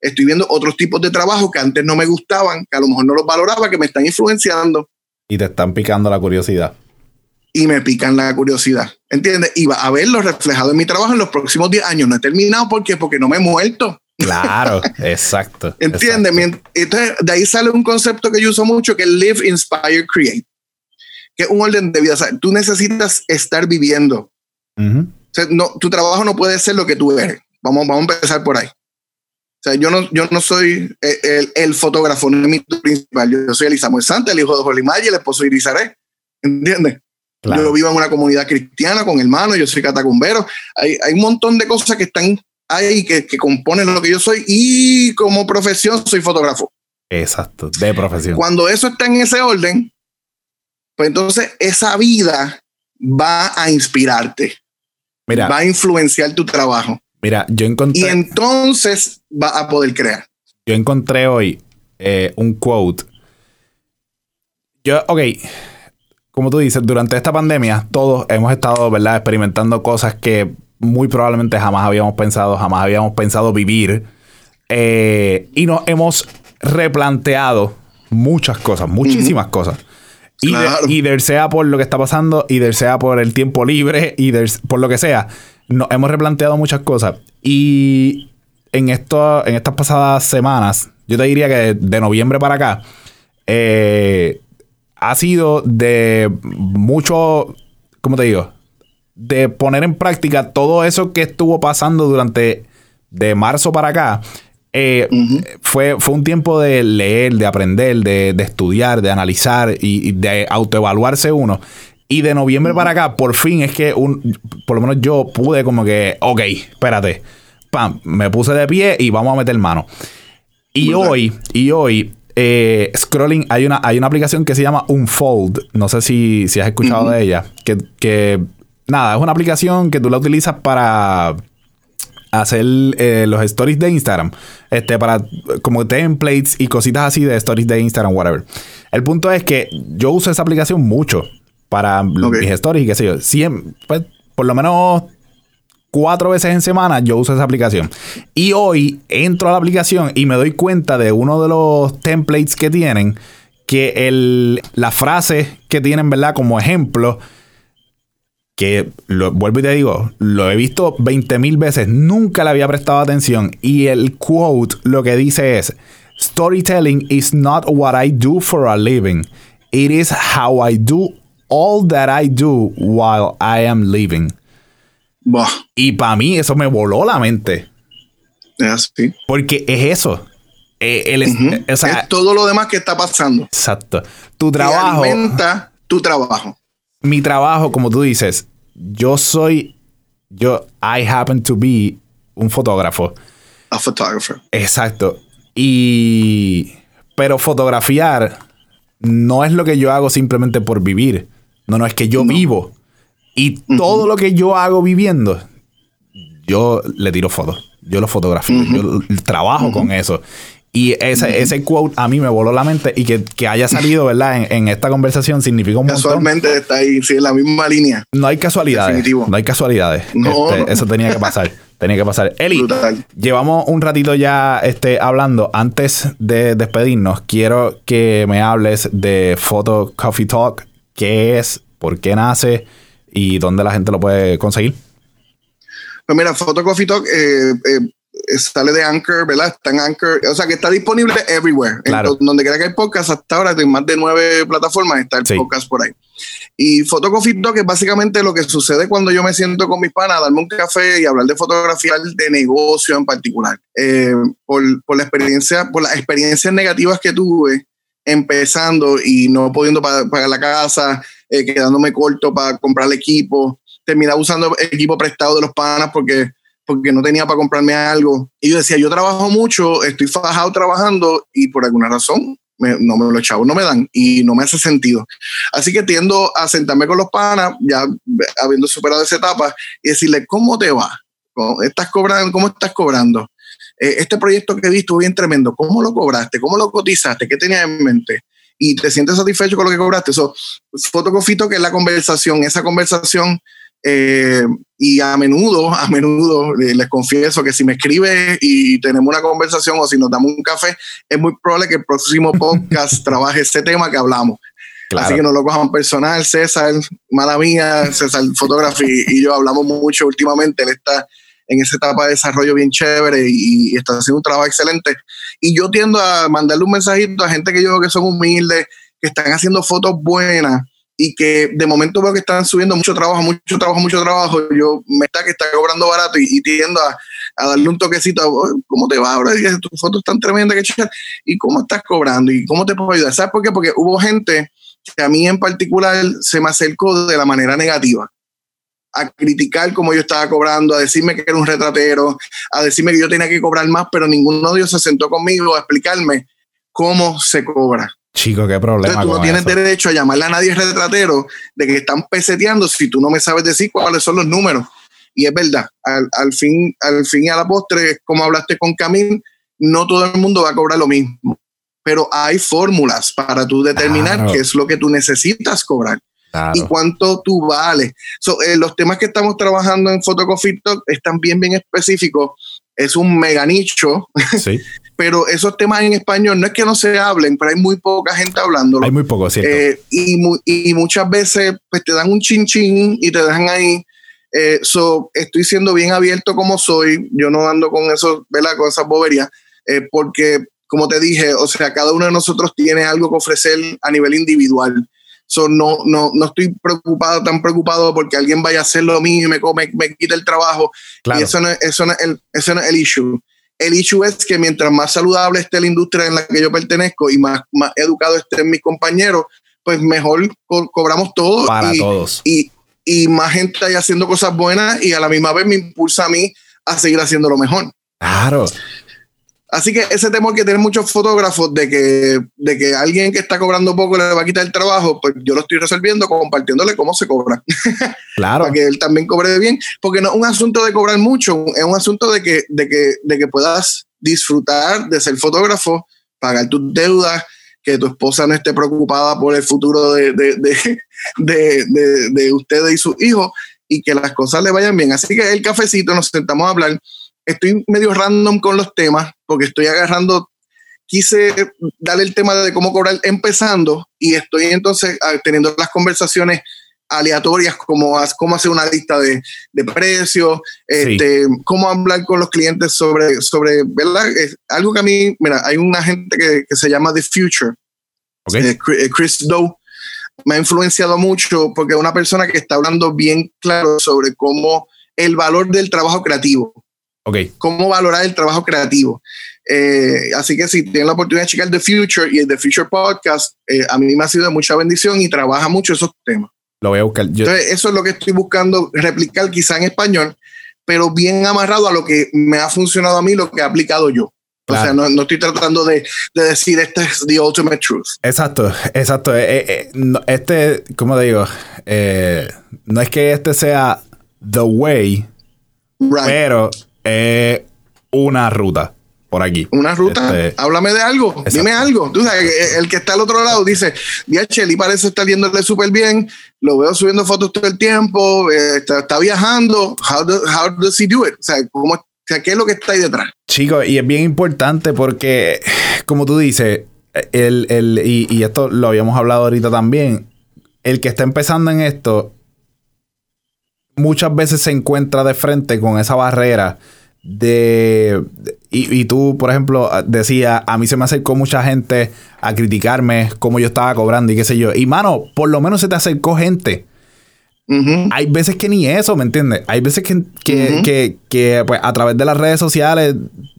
Speaker 2: Estoy viendo otros tipos de trabajo que antes no me gustaban, que a lo mejor no los valoraba, que me están influenciando.
Speaker 1: Y te están picando la curiosidad.
Speaker 2: Y me pican la curiosidad, ¿entiendes? Y va a verlo reflejado en mi trabajo en los próximos 10 años. No he terminado, ¿por qué? Porque no me he muerto.
Speaker 1: Claro, exacto.
Speaker 2: ¿Entiendes? Exacto. Entonces, de ahí sale un concepto que yo uso mucho, que es Live, Inspire, Create. Que es un orden de vida. O sea, tú necesitas estar viviendo.
Speaker 1: Uh -huh.
Speaker 2: Sea, no, tu trabajo no puede ser lo que tú eres. Vamos, vamos a empezar por ahí. O sea, yo no, yo no soy el, el, el fotógrafo, no es mi principal. Yo soy Elisa Santa, el hijo de Jolimay, el esposo de Irizaré. ¿Entiendes? Claro. Yo vivo en una comunidad cristiana con hermanos, yo soy catacumbero. Hay, hay un montón de cosas que están ahí que, que componen lo que yo soy y como profesión soy fotógrafo.
Speaker 1: Exacto, de profesión.
Speaker 2: Cuando eso está en ese orden, pues entonces esa vida va a inspirarte.
Speaker 1: Mira,
Speaker 2: va a influenciar tu trabajo.
Speaker 1: Mira, yo encontré.
Speaker 2: Y entonces va a poder crear.
Speaker 1: Yo encontré hoy eh, un quote. Yo, ok. Como tú dices, durante esta pandemia, todos hemos estado, ¿verdad?, experimentando cosas que muy probablemente jamás habíamos pensado, jamás habíamos pensado vivir. Eh, y nos hemos replanteado muchas cosas, muchísimas uh -huh. cosas. Y, claro. y del sea por lo que está pasando, y del sea por el tiempo libre, y del, por lo que sea, nos hemos replanteado muchas cosas. Y en, esto, en estas pasadas semanas, yo te diría que de, de noviembre para acá, eh, ha sido de mucho, ¿cómo te digo? De poner en práctica todo eso que estuvo pasando durante de marzo para acá. Eh, uh -huh. fue, fue un tiempo de leer, de aprender, de, de estudiar, de analizar y, y, de autoevaluarse uno. Y de noviembre para acá, por fin es que un, por lo menos yo pude como que, ok, espérate, pam, me puse de pie y vamos a meter mano. Y -huh. hoy, y hoy, eh, scrolling, hay una, hay una aplicación que se llama Unfold. No sé si, si has escuchado uh -huh. de ella. Que, que, nada, es una aplicación que tú la utilizas para hacer eh, los stories de Instagram. Este, para como templates y cositas así de stories de Instagram, whatever. El punto es que yo uso esa aplicación mucho para okay. mis stories y qué sé yo. Siempre, pues, por lo menos cuatro veces en semana yo uso esa aplicación. Y hoy entro a la aplicación y me doy cuenta de uno de los templates que tienen, que el, la frase que tienen, ¿verdad? Como ejemplo, que lo, vuelvo y te digo, lo he visto 20 mil veces, nunca le había prestado atención. Y el quote lo que dice es, Storytelling is not what I do for a living. It is how I do all that I do while I am living. Y para mí eso me voló la mente. Porque es eso. Eh,
Speaker 2: es todo lo demás que está pasando.
Speaker 1: Exacto. Tu trabajo.
Speaker 2: alimenta tu trabajo.
Speaker 1: Mi trabajo, como tú dices, yo soy. Yo, I happen to be un fotógrafo.
Speaker 2: A photographer.
Speaker 1: Exacto. Y. Pero fotografiar no es lo que yo hago simplemente por vivir. No, no, es que yo vivo. Y todo lo que yo hago viviendo, yo le tiro fotos. Yo lo fotografío. Yo trabajo con eso. Y ese, ese quote a mí me voló la mente y que, haya salido, ¿verdad? En, esta conversación significa un
Speaker 2: Casualmente está ahí, sí, en la misma línea.
Speaker 1: No hay casualidades. No hay casualidades. Este, eso tenía que pasar. tenía que pasar. Eli, llevamos un ratito ya este, hablando. Antes de despedirnos, quiero que me hables de Photo Coffee Talk. ¿Qué es? ¿Por qué nace? ¿Y dónde la gente lo puede conseguir?
Speaker 2: Pues mira, Photo Coffee Talk eh, eh, sale de Anchor, ¿verdad? Está en Anchor, o sea que está disponible everywhere. Claro. donde quiera que hay podcast, hasta ahora en más de nueve plataformas está el podcast por ahí. Y Fotocofito, que es básicamente lo que sucede cuando yo me siento con mis panas a darme un café y hablar de fotografía de negocio en particular. Eh, por, por, la experiencia, por las experiencias negativas que tuve empezando y no pudiendo pagar la casa, eh, quedándome corto para comprar el equipo, terminaba usando equipo prestado de los panas porque porque no tenía para comprarme algo. Y yo decía, yo trabajo mucho, estoy fajado trabajando y por alguna razón no me los chavos no me dan y no me hace sentido. Así que tiendo a sentarme con los panas, ya habiendo superado esa etapa, y decirle, ¿cómo te va? ¿Cómo estás cobrando? ¿Cómo estás cobrando? Eh, este proyecto que vi estuvo bien tremendo. ¿Cómo lo cobraste? ¿Cómo lo cotizaste? ¿Qué tenías en mente? Y te sientes satisfecho con lo que cobraste. Eso, fotocofito, que es la conversación, esa conversación eh, y a menudo, a menudo eh, les confieso que si me escribe y tenemos una conversación o si nos damos un café, es muy probable que el próximo podcast trabaje ese tema que hablamos. Así que no lo cojan personal. César, mala mía, César Photography y yo hablamos mucho últimamente. Él está en esa etapa de desarrollo bien chévere y, y, está haciendo un trabajo excelente. Y yo tiendo a mandarle un mensajito a gente que yo veo que son humildes, que están haciendo fotos buenas y que de momento veo que están subiendo mucho trabajo, mucho trabajo, mucho trabajo. Yo me está que está cobrando barato y, tiendo a, darle un toquecito. ¿Cómo te va ahora? Y tus fotos están tremendas que ¿Y cómo estás cobrando? ¿Y cómo te puedo ayudar? ¿Sabes por qué? Porque hubo gente que a mí en particular se me acercó de la manera negativa a criticar cómo yo estaba cobrando, a decirme que era un retratero, a decirme que yo tenía que cobrar más, pero ninguno de ellos se sentó conmigo a explicarme cómo se cobra.
Speaker 1: Chico, qué problema.
Speaker 2: Entonces, tú no tienes derecho a llamarle a nadie retratero de que están peseteando si tú no me sabes decir cuáles son los números. Y es verdad, al, fin, al fin y a la postre, como hablaste con Camil, no todo el mundo va a cobrar lo mismo. Pero hay fórmulas para tú determinar qué es lo que tú necesitas cobrar. y cuánto tú vales. Eh, los temas que estamos trabajando en Photocofit están bien, bien específicos. Es un mega nicho. Sí. pero esos temas en español no es que no se hablen, pero hay muy poca gente hablando.
Speaker 1: Hay muy poco, ¿cierto?
Speaker 2: Eh, y, y, muchas veces pues te dan un chin chin y te dejan ahí. Eh, so, estoy siendo bien abierto como soy, yo no ando con eso, ¿verdad? Con esas boberías, eh, porque como te dije, o sea, cada uno de nosotros tiene algo que ofrecer a nivel individual. So, no, no, no estoy preocupado, tan preocupado porque alguien vaya a hacer lo mío y me, me, me quita el trabajo. Y eso no, eso, no el, eso no es el issue. El issue es que mientras más saludable esté la industria en la que yo pertenezco y más, más educados estén mis compañeros, pues mejor cobramos todos.
Speaker 1: Para todos.
Speaker 2: Y, y más gente ahí haciendo cosas buenas y a la misma vez me impulsa a mí a seguir haciendo lo mejor.
Speaker 1: Claro.
Speaker 2: Así que ese temor que tienen muchos fotógrafos de que, de que alguien que está cobrando poco le va a quitar el trabajo, pues yo lo estoy resolviendo compartiéndole cómo se cobra.
Speaker 1: Claro.
Speaker 2: Para que él también cobre bien. Porque no es un asunto de cobrar mucho, es un asunto de que, de que, de que puedas disfrutar de ser fotógrafo, pagar tus deudas, que tu esposa no esté preocupada por el futuro de, de, de, de, de ustedes y sus hijos y que las cosas le vayan bien. Así que el cafecito, nos sentamos a hablar estoy medio random con los temas porque estoy agarrando, quise darle el tema de cómo cobrar empezando y estoy entonces ah, teniendo las conversaciones aleatorias como cómo hacer una lista de, de precios, este, cómo hablar con los clientes sobre, sobre ¿verdad? Es algo que a mí, mira, hay una gente que, que se llama The Future, eh, eh, Chris Doe, me ha influenciado mucho porque es una persona que está hablando bien claro sobre cómo el valor del trabajo creativo.
Speaker 1: Ok.
Speaker 2: Cómo valorar el trabajo creativo. Eh, así que si tienen la oportunidad de checar The Future y el The Future Podcast, eh, a mí me ha sido de mucha bendición y trabaja mucho esos temas.
Speaker 1: Lo voy a buscar.
Speaker 2: Entonces, eso es lo que estoy buscando replicar quizá en español, pero bien amarrado a lo que me ha funcionado a mí, lo que he aplicado yo. O sea, no, no, estoy tratando de, de, decir este es the ultimate truth.
Speaker 1: Exacto, exacto. Eh, eh, este, ¿cómo te digo? Eh, no es que este sea the way,
Speaker 2: right.
Speaker 1: pero es una ruta por aquí.
Speaker 2: Una ruta. Este, Háblame de algo. Exacto. Dime algo. Tú sabes, el que está al otro lado dice, Cheli parece estar yéndole súper bien. Lo veo subiendo fotos todo el tiempo. Eh, está, está, viajando. How, do, how does he do it? O sea, ¿cómo, o sea, ¿qué es lo que está ahí detrás?
Speaker 1: Chicos, y es bien importante porque, como tú dices, el, el, y, y esto lo habíamos hablado ahorita también, el que está empezando en esto muchas veces se encuentra de frente con esa barrera de, y, y, tú, por ejemplo, decías, a mí se me acercó mucha gente a criticarme cómo yo estaba cobrando y qué sé yo. Y mano, por lo menos se te acercó gente.
Speaker 2: Uh -huh.
Speaker 1: Hay veces que ni eso, ¿me entiendes? Hay veces que, que, uh -huh. que, que pues, a través de las redes sociales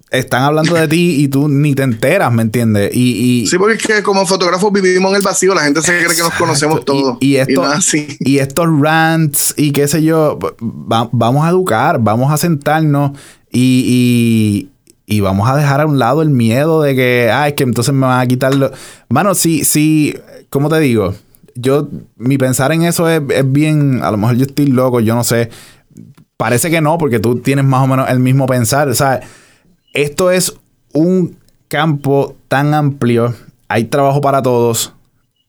Speaker 1: están hablando de ti y tú ni te enteras, ¿me entiendes? Y, y,
Speaker 2: sí, porque es que como fotógrafos vivimos en el vacío, la gente se cree que nos conocemos todos.
Speaker 1: Y, y, esto, y, estos rants y qué sé yo, va, vamos a educar, vamos a sentarnos y, y, vamos a dejar a un lado el miedo de que, ay, es que entonces me van a quitar lo... Mano, sí, sí, ¿cómo te digo? Yo, mi pensar en eso es, es bien, a lo mejor yo estoy loco, yo no sé. Parece que no, porque tú tienes más o menos el mismo pensar. O sea, esto es un campo tan amplio, hay trabajo para todos,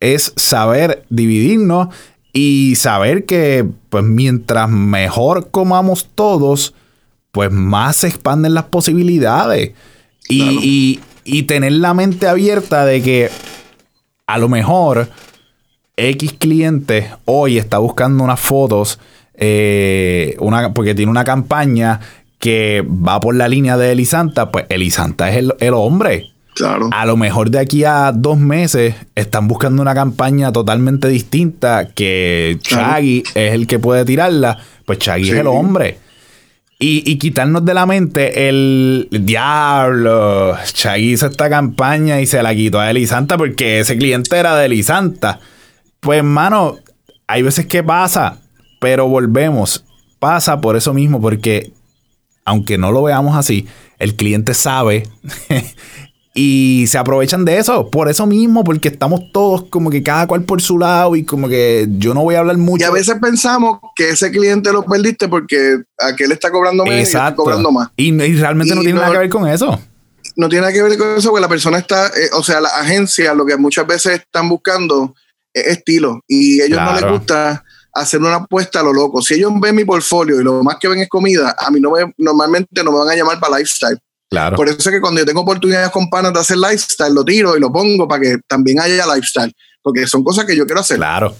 Speaker 1: es saber dividirnos y saber que pues mientras mejor comamos todos, pues más se expanden las posibilidades. Y, claro. y, y, tener la mente abierta de que a lo mejor X cliente hoy está buscando unas fotos, eh, una, porque tiene una campaña que va por la línea de Elisanta, pues Elisanta es el, el hombre.
Speaker 2: Claro.
Speaker 1: A lo mejor de aquí a dos meses están buscando una campaña totalmente distinta que Chaggy claro. es el que puede tirarla, pues Chaggy sí. es el hombre. Y, quitarnos de la mente el, diablo. Chaggy hizo esta campaña y se la quitó a Elisanta porque ese cliente era de Elisanta. Pues, hermano, hay veces que pasa, pero volvemos. Pasa por eso mismo, porque aunque no lo veamos así, el cliente sabe y se aprovechan de eso, por eso mismo, porque estamos todos como que cada cual por su lado y como que yo no voy a hablar mucho.
Speaker 2: Y a veces pensamos que ese cliente lo perdiste porque aquel está cobrando menos
Speaker 1: Exacto.
Speaker 2: y está cobrando más.
Speaker 1: Y, y realmente y no tiene no, nada que ver con eso.
Speaker 2: No tiene nada que ver con eso, porque la persona está, eh, o sea, la agencia lo que muchas veces están buscando es estilo y a ellos claro. no les gusta hacer una apuesta a lo loco. Si ellos ven mi portfolio y lo más que ven es comida, a mí no me, normalmente no me van a llamar para lifestyle.
Speaker 1: Claro.
Speaker 2: Por eso es que cuando yo tengo oportunidades con panas de hacer lifestyle, lo tiro y lo pongo para que también haya lifestyle. Porque son cosas que yo quiero hacer.
Speaker 1: Claro.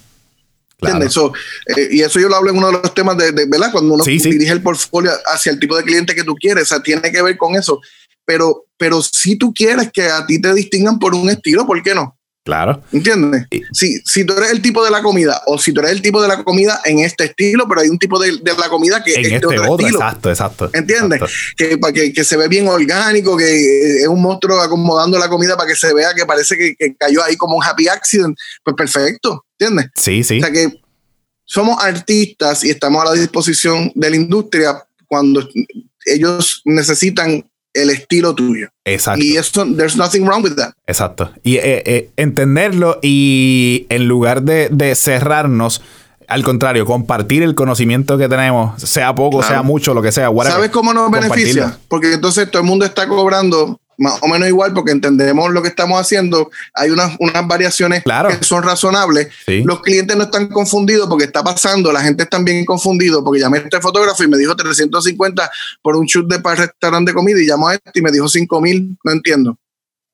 Speaker 1: claro.
Speaker 2: Eso, eh, y eso yo lo hablo en uno de los temas de, de ¿verdad? Cuando uno sí, sí. dirige el portfolio hacia el tipo de cliente que tú quieres, o sea, tiene que ver con eso. Pero, pero si tú quieres que a ti te distingan por un estilo, ¿por qué no?
Speaker 1: Claro.
Speaker 2: ¿Entiendes? Si, si tú eres el tipo de la comida o si tú eres el tipo de la comida en este estilo, pero hay un tipo de, de la comida que
Speaker 1: en
Speaker 2: es
Speaker 1: este
Speaker 2: otro,
Speaker 1: otro
Speaker 2: estilo.
Speaker 1: Exacto, exacto.
Speaker 2: ¿Entiendes?
Speaker 1: Exacto.
Speaker 2: Que, que, que, se ve bien orgánico, que es un monstruo acomodando la comida para que se vea que parece que, que cayó ahí como un happy accident. Pues perfecto, ¿entiendes?
Speaker 1: Sí, sí.
Speaker 2: O sea que somos artistas y estamos a la disposición de la industria cuando ellos necesitan el estilo tuyo.
Speaker 1: Exacto.
Speaker 2: Y eso, there's nothing wrong with that.
Speaker 1: Exacto. Y eh, eh, entenderlo y en lugar de, de, cerrarnos, al contrario, compartir el conocimiento que tenemos, sea poco, claro. sea mucho, lo que sea. Whatever,
Speaker 2: ¿Sabes cómo nos beneficia? Porque entonces todo el mundo está cobrando más o menos igual porque entendemos lo que estamos haciendo. Hay unas, unas variaciones
Speaker 1: claro.
Speaker 2: que son razonables.
Speaker 1: Sí.
Speaker 2: Los clientes no están confundidos porque está pasando. La gente está bien confundido porque llamé a este fotógrafo y me dijo 350 por un shoot de para restaurante de comida y llamó a este y me dijo 5 mil. No entiendo.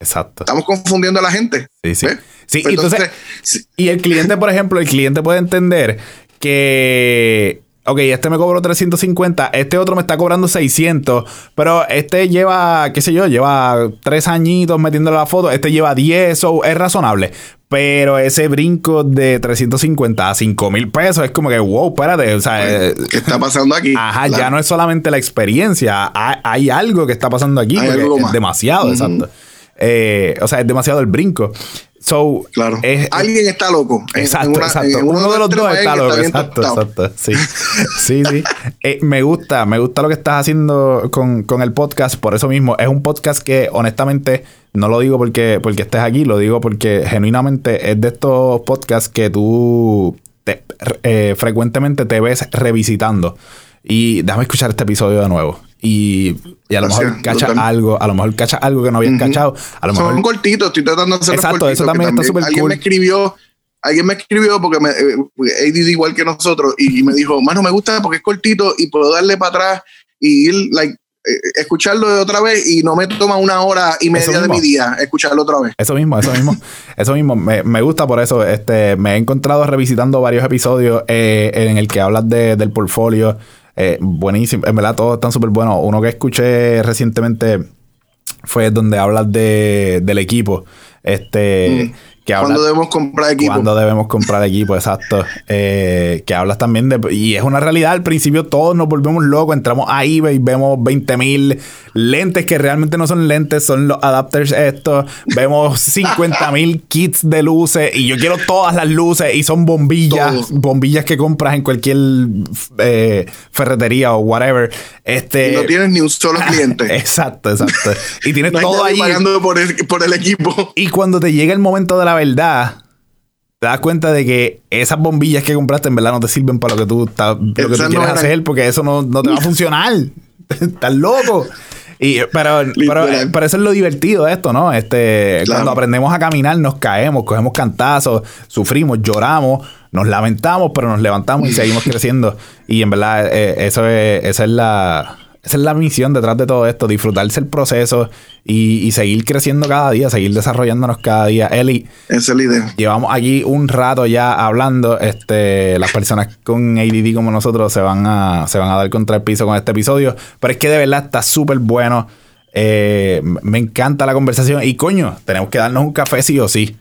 Speaker 1: Exacto.
Speaker 2: Estamos confundiendo a la gente.
Speaker 1: Sí, sí. ¿ves? Sí, entonces, entonces, y el cliente, por ejemplo, el cliente puede entender que ok, este me cobró 350, este otro me está cobrando 600, pero este lleva, qué sé yo, lleva tres añitos metiéndole la foto, este lleva 10, so es razonable. Pero ese brinco de 350 a 5 mil pesos es como que, wow, espérate. O sea, eh,
Speaker 2: ¿qué está pasando aquí?
Speaker 1: Ajá, ya no es solamente la experiencia. Hay, algo que está pasando aquí. Porque demasiado, exacto. Eh, o sea, es demasiado el brinco. So,
Speaker 2: Claro.
Speaker 1: es-
Speaker 2: Alguien está loco.
Speaker 1: Exacto,
Speaker 2: en una-
Speaker 1: exacto.
Speaker 2: en
Speaker 1: Uno, de los dos está loco. Exacto, exacto. Sí, sí. sí. Eh, me gusta, me gusta lo que estás haciendo con, con el podcast. Por eso mismo, es un podcast que honestamente no lo digo porque, porque estés aquí, lo digo porque genuinamente es de estos podcasts que tú te- eh, frecuentemente te ves revisitando. Y déjame escuchar este episodio de nuevo. Y, y a lo mejor cacha algo, a lo mejor cacha algo que no habías
Speaker 2: Ujú.
Speaker 1: cachado. A lo mejor
Speaker 2: Son cortitos, estoy tratando de hacer
Speaker 1: Exacto, eso también está súper
Speaker 2: Alguien
Speaker 1: cool.
Speaker 2: me escribió, alguien me escribió porque me, eh, ADD igual que nosotros y, me dijo, mano, me gusta porque es cortito y puedo darle para atrás y ir, like, eh, escucharlo de otra vez y no me toma una hora y media de mi día escucharlo otra vez.
Speaker 1: Eso mismo, eso mismo. eso mismo. Me, me gusta por eso. Este, me he encontrado revisitando varios episodios eh, en el que hablas de, del portfolio. Eh, buenísimo. En verdad, todos están súper buenos. Uno que escuché recientemente fue donde hablas de, del equipo. Este. Que habla,
Speaker 2: Cuando debemos comprar equipo.
Speaker 1: cuando debemos comprar equipo, exacto. Eh, que hablas también de. Y es una realidad. Al principio todos nos volvemos locos. Entramos a eBay, vemos 20 mil lentes que realmente no son lentes, son los adapters estos. Vemos 50 mil kits de luces. Y yo quiero todas las luces. Y son bombillas.
Speaker 2: Todo.
Speaker 1: Bombillas que compras en cualquier eh, ferretería o whatever. Este.
Speaker 2: Y no tienes ni un solo cliente.
Speaker 1: Exacto, exacto. Y tienes
Speaker 2: No
Speaker 1: todo ahí.
Speaker 2: pagando por el, por el equipo.
Speaker 1: Y cuando te llega el momento de la verdad, te das cuenta de que esas bombillas que compraste en verdad no te sirven para lo que tú, estás- lo que tú
Speaker 2: Esas no
Speaker 1: quieres
Speaker 2: eran-
Speaker 1: hacer, porque eso no, no te va a funcionar. Estás loco. Y, pero, pero, pero eso es lo divertido de esto, ¿no? Este,
Speaker 2: Claro.
Speaker 1: Cuando aprendemos a caminar, nos caemos, cogemos cantazos, sufrimos, lloramos, nos lamentamos, pero nos levantamos y seguimos creciendo. Y en verdad, eh, eso es, esa es la. Esa es la misión detrás de todo esto, disfrutarse el proceso y, y seguir creciendo cada día, seguir desarrollándonos cada día. Eli,
Speaker 2: es la idea.
Speaker 1: llevamos aquí un rato ya hablando. Este, las personas con ADD como nosotros se van a, se van a dar contra el piso con este episodio. Pero es que de verdad está súper bueno. Eh, me encanta la conversación. Y coño, tenemos que darnos un café sí o sí.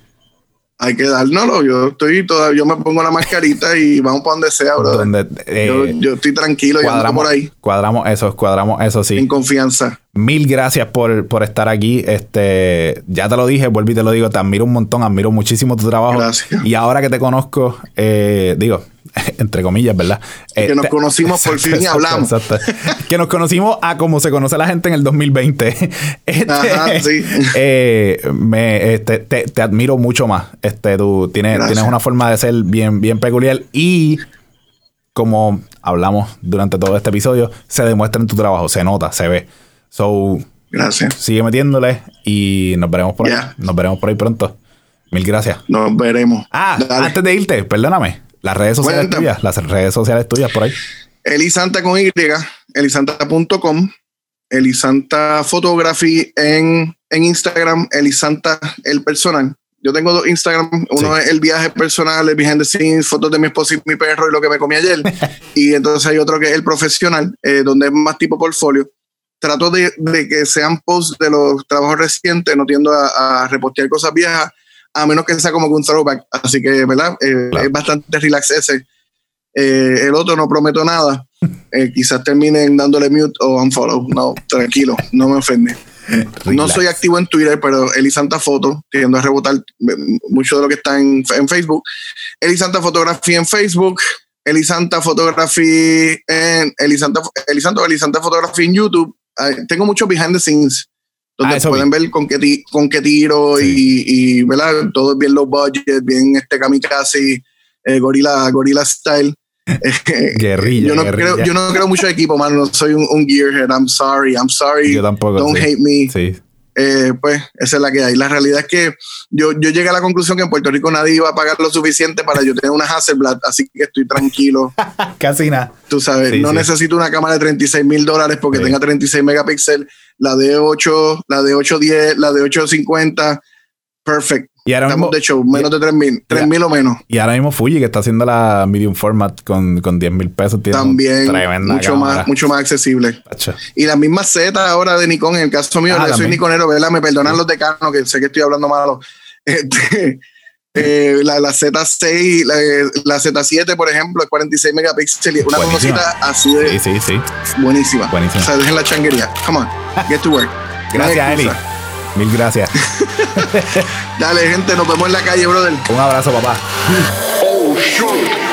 Speaker 2: Hay que dárnoslo. Yo estoy toda, yo me pongo la mascarita y vamos para donde sea, bro.
Speaker 1: Donde, eh,
Speaker 2: yo, yo estoy tranquilo y ando por ahí
Speaker 1: cuadramos eso, cuadramos eso sí.
Speaker 2: en confianza.
Speaker 1: Mil gracias por, por estar aquí. Este, ya te lo dije, vuelvo y te lo digo, te admiro un montón, admiro muchísimo tu trabajo.
Speaker 2: Gracias.
Speaker 1: Y ahora que te conozco, eh, digo, entre comillas, ¿verdad?
Speaker 2: Que nos
Speaker 1: Este-
Speaker 2: conocimos por fin y hablamos.
Speaker 1: exacto. Que nos conocimos a como se conoce la gente en el 2020. Este,
Speaker 2: Ajá, sí.
Speaker 1: eh, me, este, te, te admiro mucho más. Este, tú tienes,
Speaker 2: Gracias.
Speaker 1: tienes una forma de ser bien, bien peculiar y como hablamos durante todo este episodio, se demuestra en tu trabajo, se nota, se ve. So,
Speaker 2: Gracias.
Speaker 1: sigue metiéndole y nos veremos por ahí. Nos veremos por ahí pronto. Mil gracias.
Speaker 2: Nos veremos.
Speaker 1: Ah,
Speaker 2: Dale.
Speaker 1: antes de irte, perdóname. Las redes sociales
Speaker 2: Cuéntame.
Speaker 1: tuyas, las redes sociales tuyas por ahí.
Speaker 2: Elisanta con Y, elisanta.com, Elisanta Photography en, en Instagram, Elisanta el personal. Yo tengo dos Instagram, uno
Speaker 1: Sí.
Speaker 2: es el viaje personal, el behind the scenes, fotos de mi esposo y mi perro y lo que me comí ayer. y entonces hay otro que es el profesional, eh, donde es más tipo portfolio. Trato de, de que sean posts de los trabajos recientes, no tiendo a, a repostear cosas viejas, a menos que sea como un throwback. Así que, ¿verdad? Eh,
Speaker 1: Claro.
Speaker 2: Es bastante relax ese. Eh, el otro no prometo nada. Eh, quizás terminen dándole mute o unfollow. No, tranquilo, no me ofende. No soy activo en Twitter, pero Elisanta Foto, tiendo a rebotar mucho de lo que está en, en Facebook. Elisanta Fotografía en Facebook, Elisanta Fotografía en Elisanta, Elisanta Elisanta Fotografía en YouTube. Ay, tengo muchos behind the scenes donde
Speaker 1: Ah,
Speaker 2: pueden ver con qué, con qué tiro y, y, ¿verdad? todo es bien low budget, bien este kamikaze, eh, gorila, gorila style.
Speaker 1: Guerrilla,
Speaker 2: yo no
Speaker 1: guerrilla.
Speaker 2: creo, yo no creo mucho de equipo, mano. No soy un, un gearhead. I'm sorry, I'm sorry.
Speaker 1: Yo tampoco.
Speaker 2: Don't
Speaker 1: sí.
Speaker 2: hate me.
Speaker 1: Sí.
Speaker 2: Eh, pues esa es la que hay. La realidad es que yo, yo llegué a la conclusión que en Puerto Rico nadie iba a pagar lo suficiente para yo tener una Hasselblad, así que estoy tranquilo.
Speaker 1: Casi nada.
Speaker 2: Tú sabes,
Speaker 1: Sí,
Speaker 2: no
Speaker 1: sí.
Speaker 2: necesito una cámara de 36 mil dólares porque
Speaker 1: Sí.
Speaker 2: tenga 36 megapíxeles, la de 8, la de 810, la de 850. Perfect.
Speaker 1: Y ahora mismo,
Speaker 2: de hecho menos de 3 mil, o menos.
Speaker 1: Y ahora mismo Fuji, que está haciendo la medium format con, con 10 mil pesos, tiene
Speaker 2: también mucho más, mucho más accesible. Y la misma Z ahora de Nikon, en el caso mío,
Speaker 1: ah,
Speaker 2: soy Nikonero, ¿verdad? Me perdonan los decanos, que sé que estoy hablando malo. Este, eh, la, la, Z6, la, la, Z7, por ejemplo, es 46 megapíxeles. Una cosita así de.
Speaker 1: Sí, sí, sí.
Speaker 2: Buenísima.
Speaker 1: Buenísima.
Speaker 2: O sea, dejen la changuería. Come on, get to work.
Speaker 1: gracias, Eli. Mil gracias.
Speaker 2: Dale, gente, nos vemos en la calle, brother.
Speaker 1: Un abrazo, papá. Oh, shoot.